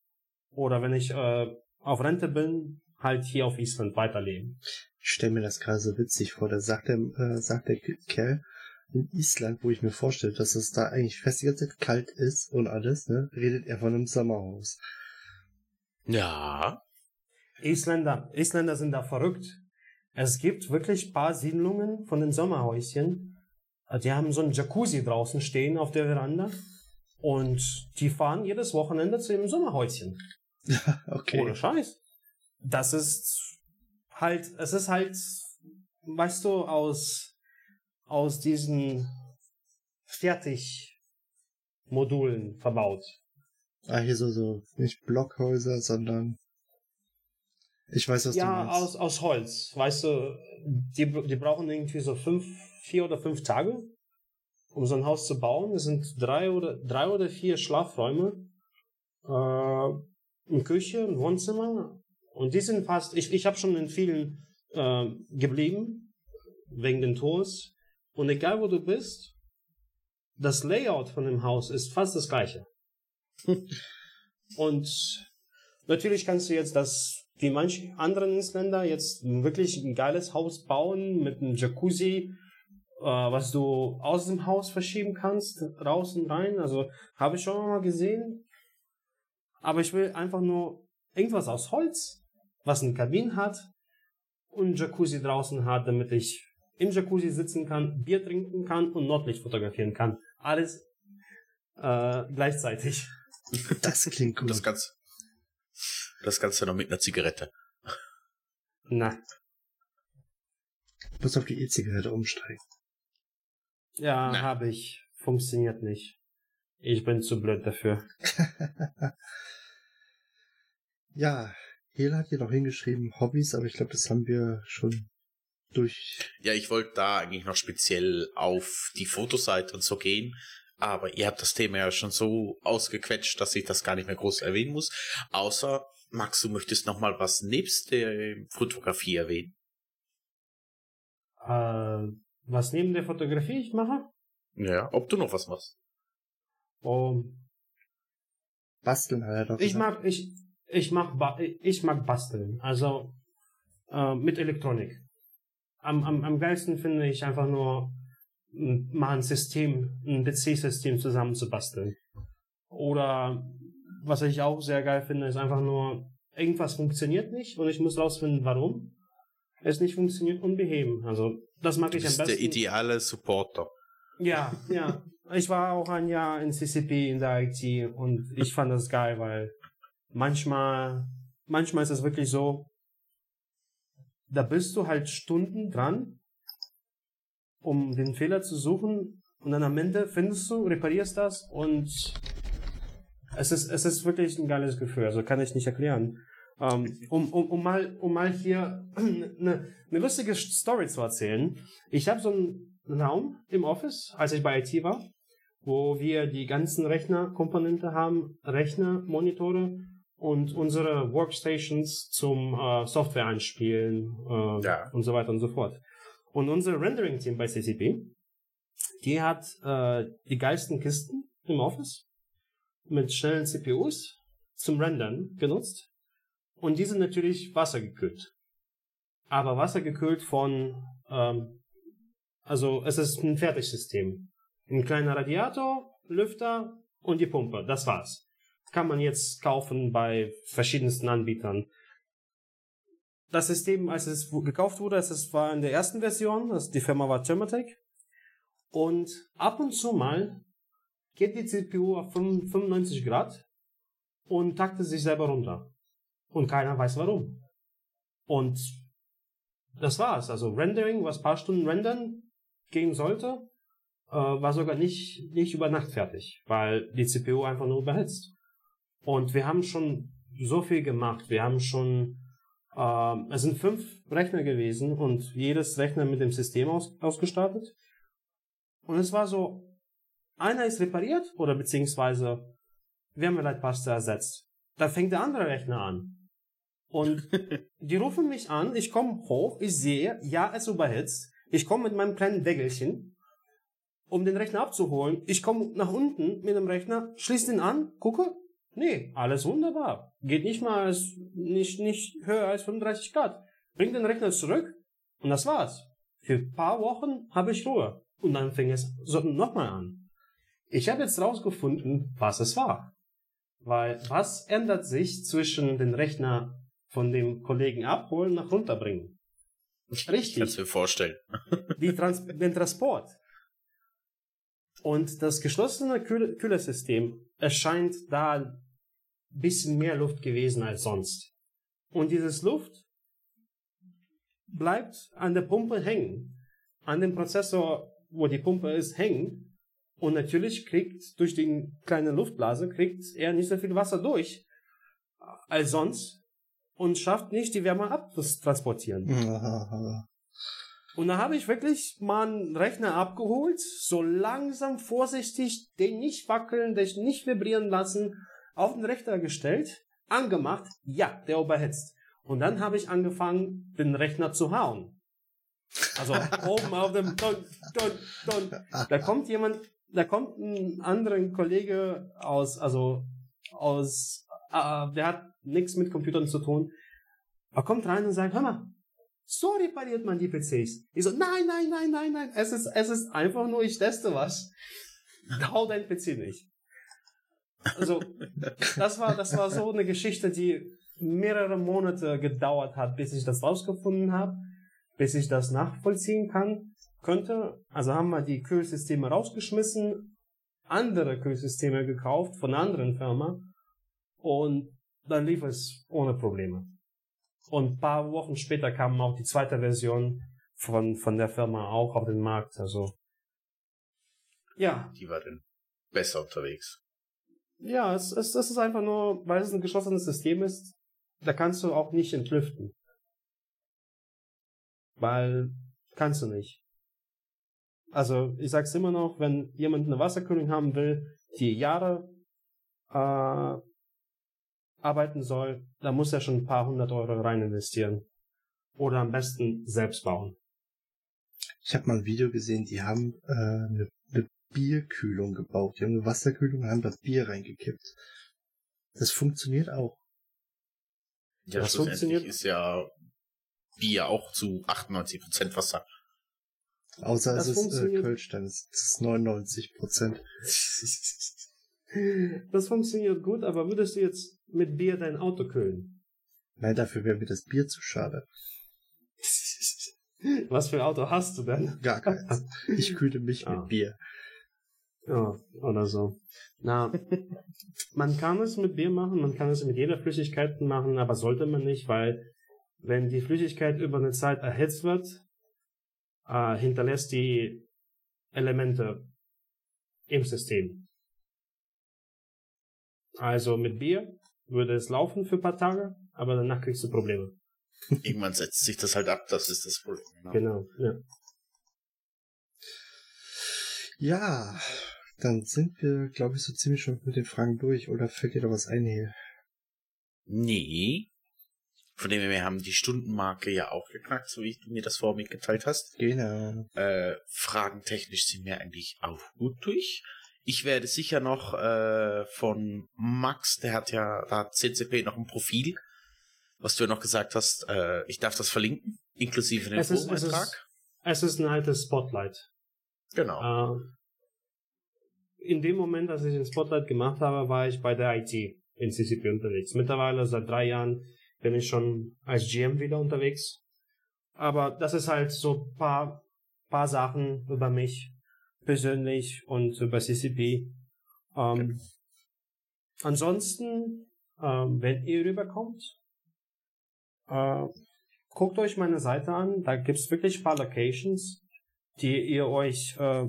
oder wenn ich äh, auf Rente bin, halt hier auf Island weiterleben.
Ich stelle mir das gerade so witzig vor. Da sagt der, äh, sagt der Kerl in Island, wo ich mir vorstelle, dass es da eigentlich fest die ganze Zeit kalt ist und alles, ne, redet er von einem Sommerhaus.
Ja.
Isländer, Isländer sind da verrückt. Es gibt wirklich paar Siedlungen von den Sommerhäuschen. Die haben so ein Jacuzzi draußen stehen auf der Veranda. Und die fahren jedes Wochenende zu ihrem Sommerhäuschen.
okay.
Ohne Scheiß. Das ist halt, es ist halt, weißt du, aus, aus diesen Fertigmodulen verbaut.
Ah, hier so, so, nicht Blockhäuser, sondern ich weiß, was
ja,
du meinst.
aus, aus Holz. Weißt du, die, die brauchen irgendwie so fünf, vier oder fünf Tage, um so ein Haus zu bauen. Es sind drei oder, drei oder vier Schlafräume, äh, eine Küche, ein Wohnzimmer. Und die sind fast, ich, ich habe schon in vielen äh, geblieben, wegen den Tors. Und egal wo du bist, das Layout von dem Haus ist fast das gleiche. Und natürlich kannst du jetzt das, wie manche anderen Isländer, jetzt wirklich ein geiles Haus bauen mit einem Jacuzzi, äh, was du aus dem Haus verschieben kannst, raus und rein. Also habe ich schon mal gesehen. Aber ich will einfach nur irgendwas aus Holz, was eine Kabine hat und ein Jacuzzi draußen hat, damit ich im Jacuzzi sitzen kann, Bier trinken kann und Nordlicht fotografieren kann. Alles äh, gleichzeitig.
Das klingt gut.
Das Ganze. Das Ganze noch mit einer Zigarette.
Na,
muss auf die E-Zigarette umsteigen.
ja,
Na.
habe ich. Funktioniert nicht. Ich bin zu blöd dafür.
Ja, Hela hat hier noch hingeschrieben Hobbys, aber ich glaube, das haben wir schon durch.
Ja, ich wollte da eigentlich noch speziell auf die Fotoseite und so gehen. Aber ihr habt das Thema ja schon so ausgequetscht, dass ich das gar nicht mehr groß erwähnen muss. Außer, Max, du möchtest noch mal was nebst der Fotografie erwähnen.
Äh, was neben der Fotografie ich mache?
Ja, ob du noch was machst.
Oh,
Basteln doch
ich
gesagt.
mag, ich, ich mag, ba ich mag basteln. Also, äh, mit Elektronik. Am, am, am geilsten finde ich einfach nur, mal ein System, ein PC-System zusammenzubasteln. Oder, was ich auch sehr geil finde, ist einfach nur, irgendwas funktioniert nicht und ich muss rausfinden, warum es nicht funktioniert und beheben. Also, das mag
Du
ich am besten.
der ideale Supporter.
Ja, ja. Ich war auch ein Jahr in CCP in der IT und ich fand das geil, weil manchmal, manchmal ist es wirklich so, da bist du halt Stunden dran, um den Fehler zu suchen und dann am Ende findest du, reparierst das und Es ist, es ist wirklich ein geiles Gefühl, also kann ich nicht erklären. Ähm, um, um, um, mal, um mal hier eine, eine lustige Story zu erzählen. Ich habe so einen Raum im Office, als ich bei IT war, wo wir die ganzen Rechnerkomponente haben, Rechner, Monitore und unsere Workstations zum äh, Software einspielen äh,
Ja.
und so weiter und so fort. Und unser Rendering-Team bei CCP, die hat äh, die geilsten Kisten im Office mit schnellen CPUs zum Rendern genutzt. Und die sind natürlich wassergekühlt. Aber wassergekühlt von, ähm, also es ist ein Fertigsystem. Ein kleiner Radiator, Lüfter und die Pumpe. Das war's. Kann man jetzt kaufen bei verschiedensten Anbietern. Das System, als es gekauft wurde, es war in der ersten Version, die Firma war Thermatec. Und ab und zu mal geht die CPU auf 95 Grad und taktet sich selber runter. Und keiner weiß warum. Und das war's. Also Rendering, was paar Stunden rendern gehen sollte, äh, war sogar nicht, nicht über Nacht fertig, weil die CPU einfach nur überhitzt. Und wir haben schon so viel gemacht. Wir haben schon, ähm, es sind fünf Rechner gewesen und jedes Rechner mit dem System aus, ausgestattet. Und es war so, einer ist repariert oder beziehungsweise Wärmeleitpaste ersetzt. Da fängt der andere Rechner an. Und die rufen mich an, ich komme hoch, ich sehe, ja, es überhitzt. Ich komme mit meinem kleinen Wägelchen, um den Rechner abzuholen. Ich komme nach unten mit dem Rechner, schließe den an, gucke, nee, alles wunderbar. Geht nicht mal als, nicht, nicht höher als 35 Grad. Bring den Rechner zurück und das war's. Für ein paar Wochen habe ich Ruhe. Und dann fing es nochmal an. Ich habe jetzt rausgefunden, was es war. Weil was ändert sich zwischen den Rechner von dem Kollegen abholen nach runterbringen?
Kannst
Richtig,
du mir vorstellen.
die Trans den Transport. Und das geschlossene Kühl Kühlersystem erscheint da ein bisschen mehr Luft gewesen als sonst. Und dieses Luft bleibt an der Pumpe hängen. An dem Prozessor, wo die Pumpe ist, hängen. Und natürlich kriegt durch die kleine Luftblase kriegt er nicht so viel Wasser durch als sonst und schafft nicht die Wärme abzutransportieren. Und da habe ich wirklich mal einen Rechner abgeholt, so langsam vorsichtig, den nicht wackeln, den nicht vibrieren lassen, auf den Rechner gestellt, angemacht, ja, der überhitzt. Und dann habe ich angefangen, den Rechner zu hauen. Also oben auf dem Ton, Ton, Ton. Da kommt jemand, da kommt ein anderer Kollege aus, also aus, äh, der hat nichts mit Computern zu tun. Er kommt rein und sagt, hör mal, so repariert man die PCs. Ich so, nein, nein, nein, nein, nein. Es ist, es ist einfach nur, ich teste was. Hau dein PC nicht. Also, das war, das war so eine Geschichte, die mehrere Monate gedauert hat, bis ich das rausgefunden habe, bis ich das nachvollziehen kann, könnte. Also haben wir die Kühlsysteme rausgeschmissen, andere Kühlsysteme gekauft von einer anderen Firma und dann lief es ohne Probleme. Und ein paar Wochen später kam auch die zweite Version von, von der Firma auch auf den Markt. Also, ja,
Die war dann besser unterwegs.
ja, es, es, es ist einfach nur, weil es ein geschlossenes System ist, da kannst du auch nicht entlüften. Weil, kannst du nicht. Also, ich sag's immer noch, wenn jemand eine Wasserkühlung haben will, die Jahre äh, arbeiten soll, da muss er schon ein paar hundert Euro rein investieren. Oder am besten selbst bauen.
Ich habe mal ein Video gesehen, die haben äh, eine, eine Bierkühlung gebaut. Die haben eine Wasserkühlung und haben das Bier reingekippt. Das funktioniert auch.
Ja,
Das funktioniert-
ist ja Bier auch zu 98% Wasser.
Außer
Das
es ist äh, Kölsch, dann ist es 99 Prozent.
Das funktioniert gut, aber würdest du jetzt mit Bier dein Auto kühlen?
Nein, dafür wäre mir das Bier zu schade.
Was für ein Auto hast du denn?
Gar keins. Ich kühle mich
Ah.
mit Bier.
Ja, oder so. Na, man kann es mit Bier machen, man kann es mit jeder Flüssigkeit machen, aber sollte man nicht, weil wenn die Flüssigkeit über eine Zeit erhitzt wird, äh, hinterlässt die Elemente im System. Also mit Bier würde es laufen für ein paar Tage, aber danach kriegst du Probleme.
Irgendwann setzt sich das halt ab, das ist das Problem. ne?
Genau, ja.
Ja, dann sind wir, glaube ich, so ziemlich schon mit den Fragen durch. Oder fällt dir da was ein hier?
Nee. Von dem wir haben die Stundenmarke ja auch geknackt, so wie du mir das vorher mitgeteilt hast.
Genau.
Äh, fragentechnisch sind wir eigentlich auch gut durch. Ich werde sicher noch äh, von Max, der hat ja, da hat CCP noch ein Profil, was du ja noch gesagt hast, äh, ich darf das verlinken, inklusive den
Es ist, es, es ist ein altes Spotlight.
Genau.
Äh, in dem Moment, als ich den Spotlight gemacht habe, war ich bei der IT in CCP unterwegs. Mittlerweile seit drei Jahren bin ich schon als GM wieder unterwegs. Aber das ist halt so paar, paar Sachen über mich persönlich und über CCP. Ähm, ansonsten, ähm, wenn ihr rüberkommt, äh, guckt euch meine Seite an. Da gibt's wirklich ein paar Locations, die ihr euch äh,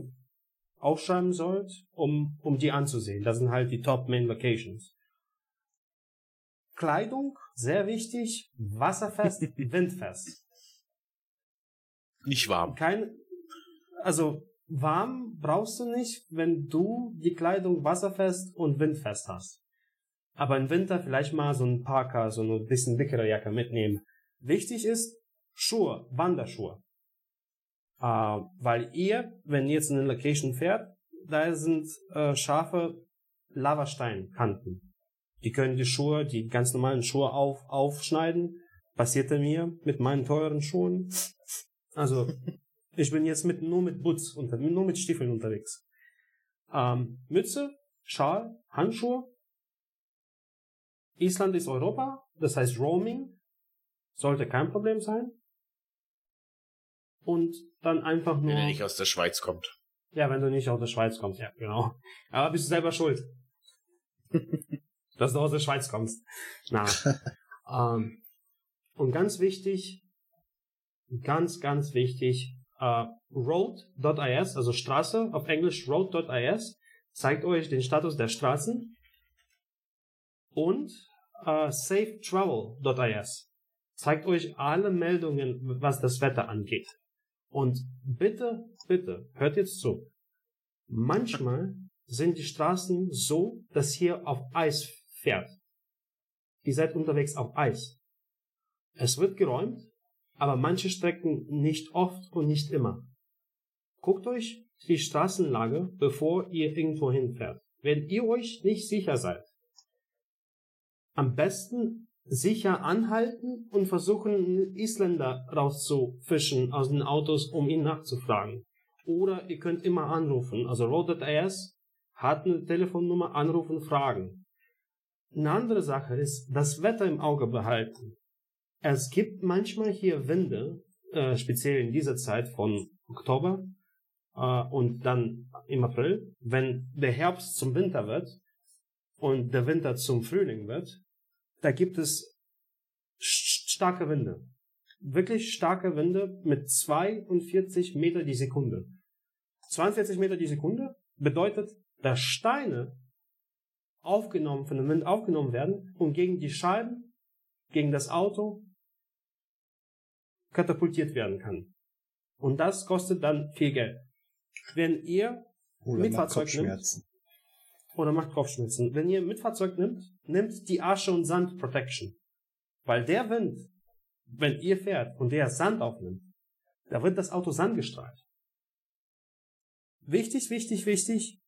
aufschreiben sollt, um, um die anzusehen. Das sind halt die Top Main Locations. Kleidung, sehr wichtig, wasserfest, windfest.
Nicht warm.
Kein, also warm brauchst du nicht, wenn du die Kleidung wasserfest und windfest hast. Aber im Winter vielleicht mal so ein Parker, so eine bisschen dickere Jacke mitnehmen. Wichtig ist Schuhe, Wanderschuhe. Äh, weil ihr, wenn ihr jetzt in eine Location fährt, da sind äh, scharfe Lavasteinkanten. Die können die Schuhe, die ganz normalen Schuhe auf, aufschneiden. Passierte mir mit meinen teuren Schuhen. Also, ich bin jetzt mit, nur mit Boots, unter, nur mit Stiefeln unterwegs. Ähm, Mütze, Schal, Handschuhe. Island ist Europa, das heißt Roaming sollte kein Problem sein. Und dann einfach nur.
Wenn er nicht aus der Schweiz kommt.
Ja, wenn du nicht aus der Schweiz kommst, ja, genau. Aber bist du selber schuld. dass du aus der Schweiz kommst. Na. ähm, und ganz wichtig, ganz, ganz wichtig, äh, road.is, also Straße, auf Englisch road.is, zeigt euch den Status der Straßen. Und äh, safetravel.is zeigt euch alle Meldungen, was das Wetter angeht. Und bitte, bitte, hört jetzt zu. Manchmal sind die Straßen so, dass hier auf Eis fährt. Ihr seid unterwegs auf Eis. Es wird geräumt, aber manche Strecken nicht oft und nicht immer. Guckt euch die Straßenlage, bevor ihr irgendwo hinfährt. Wenn ihr euch nicht sicher seid, am besten sicher anhalten und versuchen, einen Isländer rauszufischen aus den Autos, um ihn nachzufragen. Oder ihr könnt immer anrufen. Also Road.as hat eine Telefonnummer, anrufen, fragen. Eine andere Sache ist, das Wetter im Auge behalten. Es gibt manchmal hier Winde, äh, speziell in dieser Zeit von Oktober äh, und dann im April, wenn der Herbst zum Winter wird und der Winter zum Frühling wird, da gibt es st- starke Winde. Wirklich starke Winde mit 42 Meter die Sekunde. 42 Meter die Sekunde bedeutet, dass Steine aufgenommen, von dem Wind aufgenommen werden und gegen die Scheiben, gegen das Auto katapultiert werden kann. Und das kostet dann viel Geld. Wenn ihr
Oder
Mit
macht
Fahrzeug nimmt. Oder macht Kopfschmerzen, wenn ihr Mitfahrzeug nimmt, nimmt die Asche und Sand Protection. Weil der Wind, wenn ihr fährt und der Sand aufnimmt, da wird das Auto Sand gestrahlt. Wichtig, wichtig, wichtig,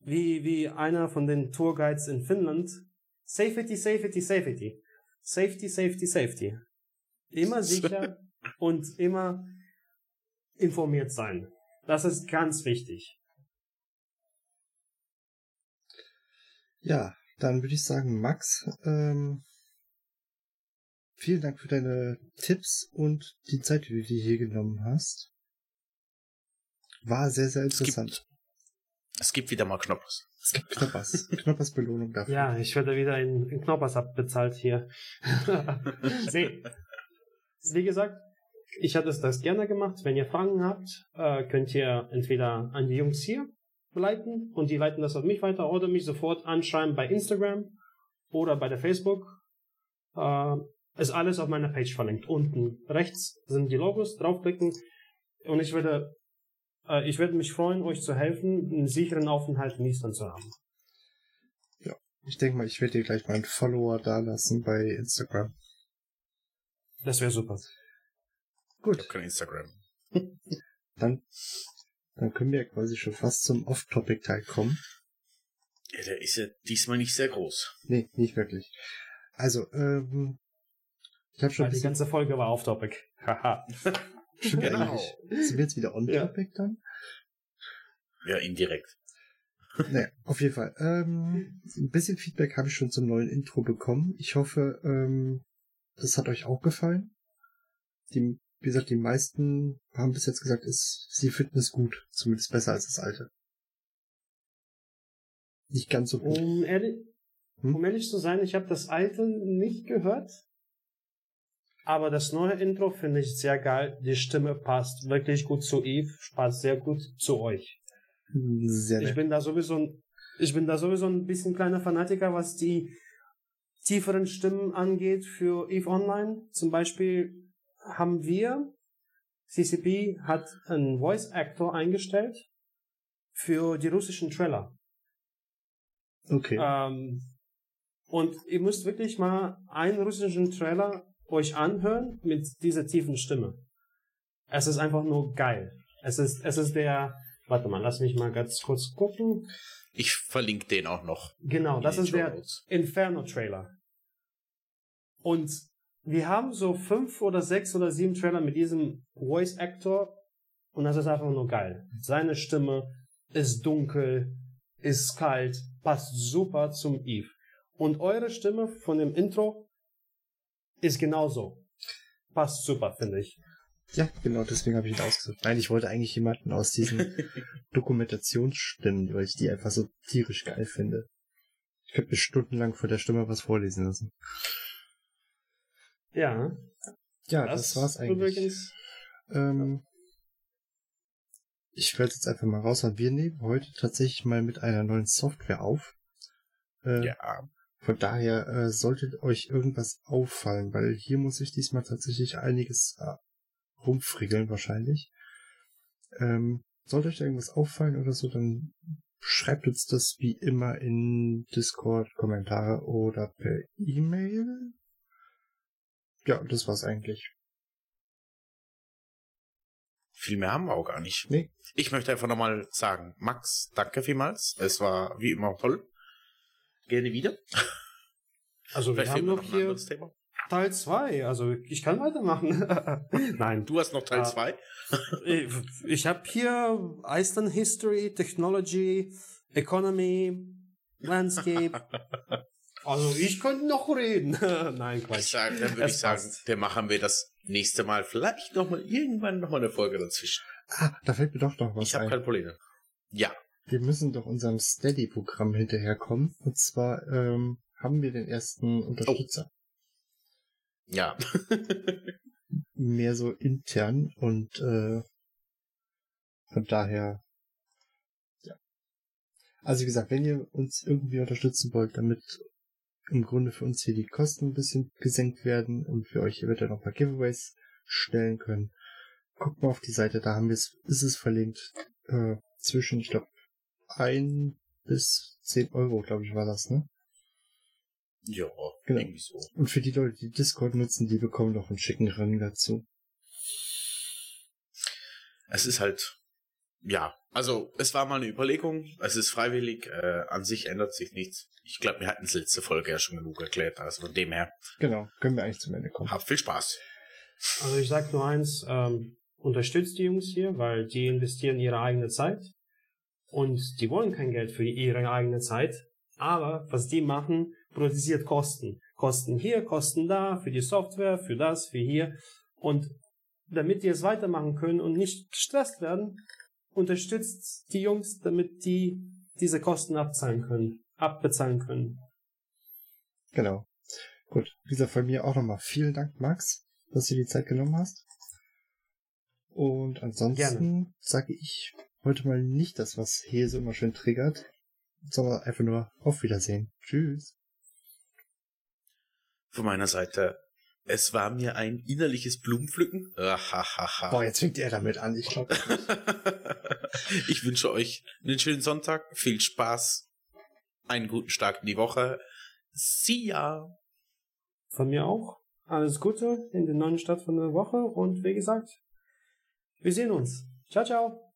wie, wie einer von den Tourguides in Finnland, Safety, Safety, Safety. Safety, Safety, Safety. Immer sicher und immer informiert sein. Das ist ganz wichtig.
Ja, dann würde ich sagen, Max, ähm, vielen Dank für deine Tipps und die Zeit, die du dir hier genommen hast. War sehr, sehr
Es
interessant.
Es gibt wieder mal Knoppers.
Es gibt Knoppers. Knoppers Belohnung dafür.
Ja, ich werde wieder in, in Knoppers abbezahlt hier. See. Wie gesagt, ich hätte es das gerne gemacht. Wenn ihr Fragen habt, äh, könnt ihr entweder an die Jungs hier leiten und die leiten das auf mich weiter oder mich sofort anschreiben bei Instagram oder bei der Facebook. Äh, ist alles auf meiner Page verlinkt. Unten rechts sind die Logos, draufklicken und ich würde, äh, ich würde mich freuen, euch zu helfen, einen sicheren Aufenthalt in Island zu haben.
Ja, ich denke mal, ich werde dir gleich mal einen Follower da lassen bei Instagram.
Das wäre super.
Ich
Gut,
habe kein Instagram.
dann, dann können wir ja quasi schon fast zum Off-Topic-Teil kommen.
Ja, der ist ja diesmal nicht sehr groß.
Nee, nicht wirklich. Also, ähm, ich habe schon
die ganze Folge war off topic. Haha.
stimmt
Genau.
eigentlich. Sind wir jetzt wieder on-topic dann?
Ja, indirekt.
Naja, auf jeden Fall. Ähm, ein bisschen Feedback habe ich schon zum neuen Intro bekommen. Ich hoffe, ähm, das hat euch auch gefallen. Die, wie gesagt, die meisten haben bis jetzt gesagt, ist, sie finden es gut. Zumindest besser als das alte. Nicht ganz so gut.
Um ehrlich,
Hm?
um ehrlich zu sein, ich habe das alte nicht gehört. Aber das neue Intro finde ich sehr geil. Die Stimme passt wirklich gut zu Eve, passt sehr gut zu euch.
Sehr
Ich bin da sowieso ein, ich bin da sowieso ein bisschen kleiner Fanatiker, was die tieferen Stimmen angeht für Eve Online. Zum Beispiel haben wir, CCP hat einen Voice Actor eingestellt für die russischen Trailer.
Okay.
Ähm, und ihr müsst wirklich mal einen russischen Trailer euch anhören mit dieser tiefen Stimme. Es ist einfach nur geil. Es ist, es ist der, warte mal, lass mich mal ganz kurz gucken.
Ich verlinke den auch noch.
Genau, das ist der. Inferno-Trailer. Und wir haben so fünf oder sechs oder sieben Trailer mit diesem Voice Actor und das ist einfach nur geil. Seine Stimme ist dunkel, ist kalt, passt super zum Eve. Und eure Stimme von dem Intro ist genauso. Passt super, finde ich.
Ja, genau, deswegen habe ich ihn ausgesucht. Nein, ich wollte eigentlich jemanden aus diesen Dokumentationsstimmen, weil ich die einfach so tierisch geil finde. Ich könnte mir stundenlang vor der Stimme was vorlesen lassen.
Ja,
Ja, das, war's eigentlich.
Übrigens,
Ähm, ich werde jetzt einfach mal raushauen. Wir nehmen heute tatsächlich mal mit einer neuen Software auf. Äh,
Ja.
Von daher äh, sollte euch irgendwas auffallen, weil hier muss ich diesmal tatsächlich einiges äh, rumfriegeln wahrscheinlich. Ähm, sollte euch da irgendwas auffallen oder so, dann schreibt uns das wie immer in Discord, Kommentare oder per E-Mail. Ja, das war's eigentlich.
Viel mehr haben wir auch gar nicht.
Nee.
Ich möchte einfach nochmal sagen, Max, danke vielmals. Es war wie immer toll. Gerne wieder.
also wir haben noch
ein
hier
Thema.
Teil 2, also ich kann weitermachen. Nein,
Du hast noch Teil
Ah.
2.
Ich, ich habe hier Iceland History, Technology, Economy, Landscape. Also ich könnte noch reden. Nein,
Ich
Quatsch.
sag, dann würde
Es
ich sagen,
passt.
dann machen wir das nächste Mal. Vielleicht noch mal irgendwann noch mal eine Folge dazwischen.
Ah, da fällt mir doch noch was
Ich habe
ein.
keine Probleme. Ja.
Wir müssen doch unserem Steady-Programm hinterherkommen. Und zwar ähm, haben wir den ersten Unterstützer.
Ja.
Mehr so intern und äh, von daher. Ja. Also wie gesagt, wenn ihr uns irgendwie unterstützen wollt, damit im Grunde für uns hier die Kosten ein bisschen gesenkt werden und für euch eventuell noch ein paar Giveaways stellen können, guckt mal auf die Seite, da haben wir es, ist es verlinkt, äh, zwischen, ich glaube, ein bis zehn Euro, glaube ich, war das, ne?
Ja,
Genau.
irgendwie so.
Und für die Leute, die Discord nutzen, die bekommen noch einen schicken Ring dazu.
Es ist halt, ja, also es war mal eine Überlegung, es ist freiwillig, äh, an sich ändert sich nichts. Ich glaube, wir hatten es letzte Folge ja schon genug erklärt, also von dem her,
Genau, können wir eigentlich zum Ende kommen.
habt viel Spaß.
Also ich sag nur eins, ähm, unterstützt die Jungs hier, weil die investieren ihre eigene Zeit und die wollen kein Geld für ihre eigene Zeit, aber was die machen, produziert Kosten. Kosten hier, Kosten da, für die Software, für das, für hier und damit die es weitermachen können und nicht gestresst werden, unterstützt die Jungs, damit die diese Kosten abzahlen können, abbezahlen können.
Genau. Gut, gesagt, von mir auch nochmal vielen Dank, Max, dass du die Zeit genommen hast. Und ansonsten sage ich heute mal nicht das, was Hese immer schön triggert, sondern einfach nur auf Wiedersehen. Tschüss.
Von meiner Seite, es war mir ein innerliches Blumenpflücken.
Boah, jetzt fängt er damit an, ich glaube.
ich wünsche euch einen schönen Sonntag, viel Spaß, einen guten Start in die Woche. See ya!
Von mir auch. Alles Gute in der neuen Stadt von der Woche und wie gesagt, wir sehen uns. Ciao, ciao!